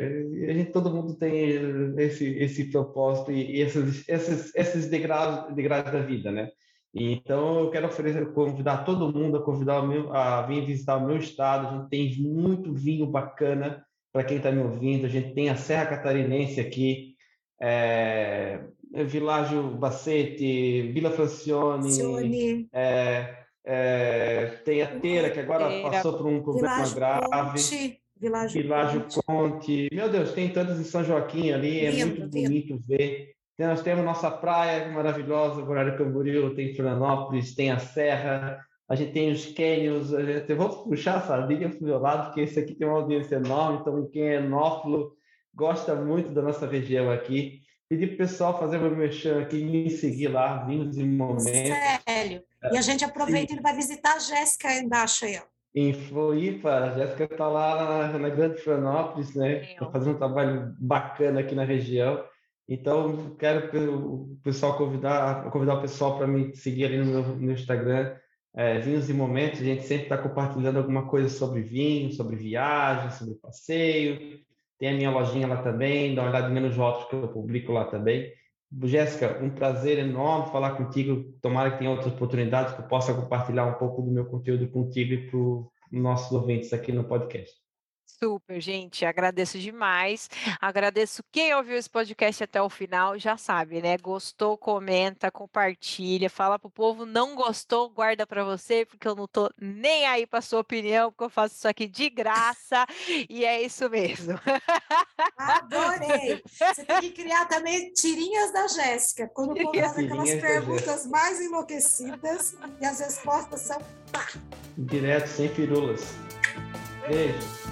a gente, todo mundo tem esse, esse propósito e, e esses, esses, esses degraus, degraus da vida, né? Então, eu quero oferecer, convidar todo mundo a convidar meu, a vir visitar o meu estado. A gente tem muito vinho bacana para quem está me ouvindo. A gente tem a Serra Catarinense aqui, é, Világio Bacete, Vila Francione, é, é, tem a Teira, que agora passou por um problema grave. Conte, Világio, Világio Conte. Conte. Meu Deus, tem tantas em São Joaquim ali, é muito bonito ver. Nós temos nossa praia maravilhosa, Guarari Camboriú, tem Florianópolis, tem a Serra, a gente tem os cânions, a gente... vamos puxar a sardinha para o meu lado, porque esse aqui tem uma audiência enorme, então quem é enófilo gosta muito da nossa região aqui. Pedir para o pessoal fazer uma mexer aqui e me seguir lá, vinhos e momentos. Sério. E a gente aproveita e vai visitar a Jéssica aí embaixo aí, ó. Em Floripa, a Jéssica está lá na, na Grande Florianópolis, né? Está fazendo um trabalho bacana aqui na região. Então, quero o pessoal convidar, convidar o pessoal para me seguir ali no meu no Instagram, é, Vinhos e Momentos. A gente sempre está compartilhando alguma coisa sobre vinho, sobre viagem, sobre passeio. Tem a minha lojinha lá também, dá uma olhadinha nos votos que eu publico lá também. Jéssica, um prazer enorme falar contigo. Tomara que tenha outras oportunidades que eu possa compartilhar um pouco do meu conteúdo contigo e para os nossos ouvintes aqui no podcast. Super, gente, agradeço demais. Agradeço quem ouviu esse podcast até o final, já sabe, né? Gostou, comenta, compartilha, fala pro povo, não gostou, guarda para você, porque eu não tô nem aí para sua opinião, porque eu faço isso aqui de graça, e é isso mesmo. Adorei. Você tem que criar também tirinhas da Jéssica, quando o povo faz aquelas perguntas mais enlouquecidas e as respostas são pá. Direto, sem firulas. Beijo.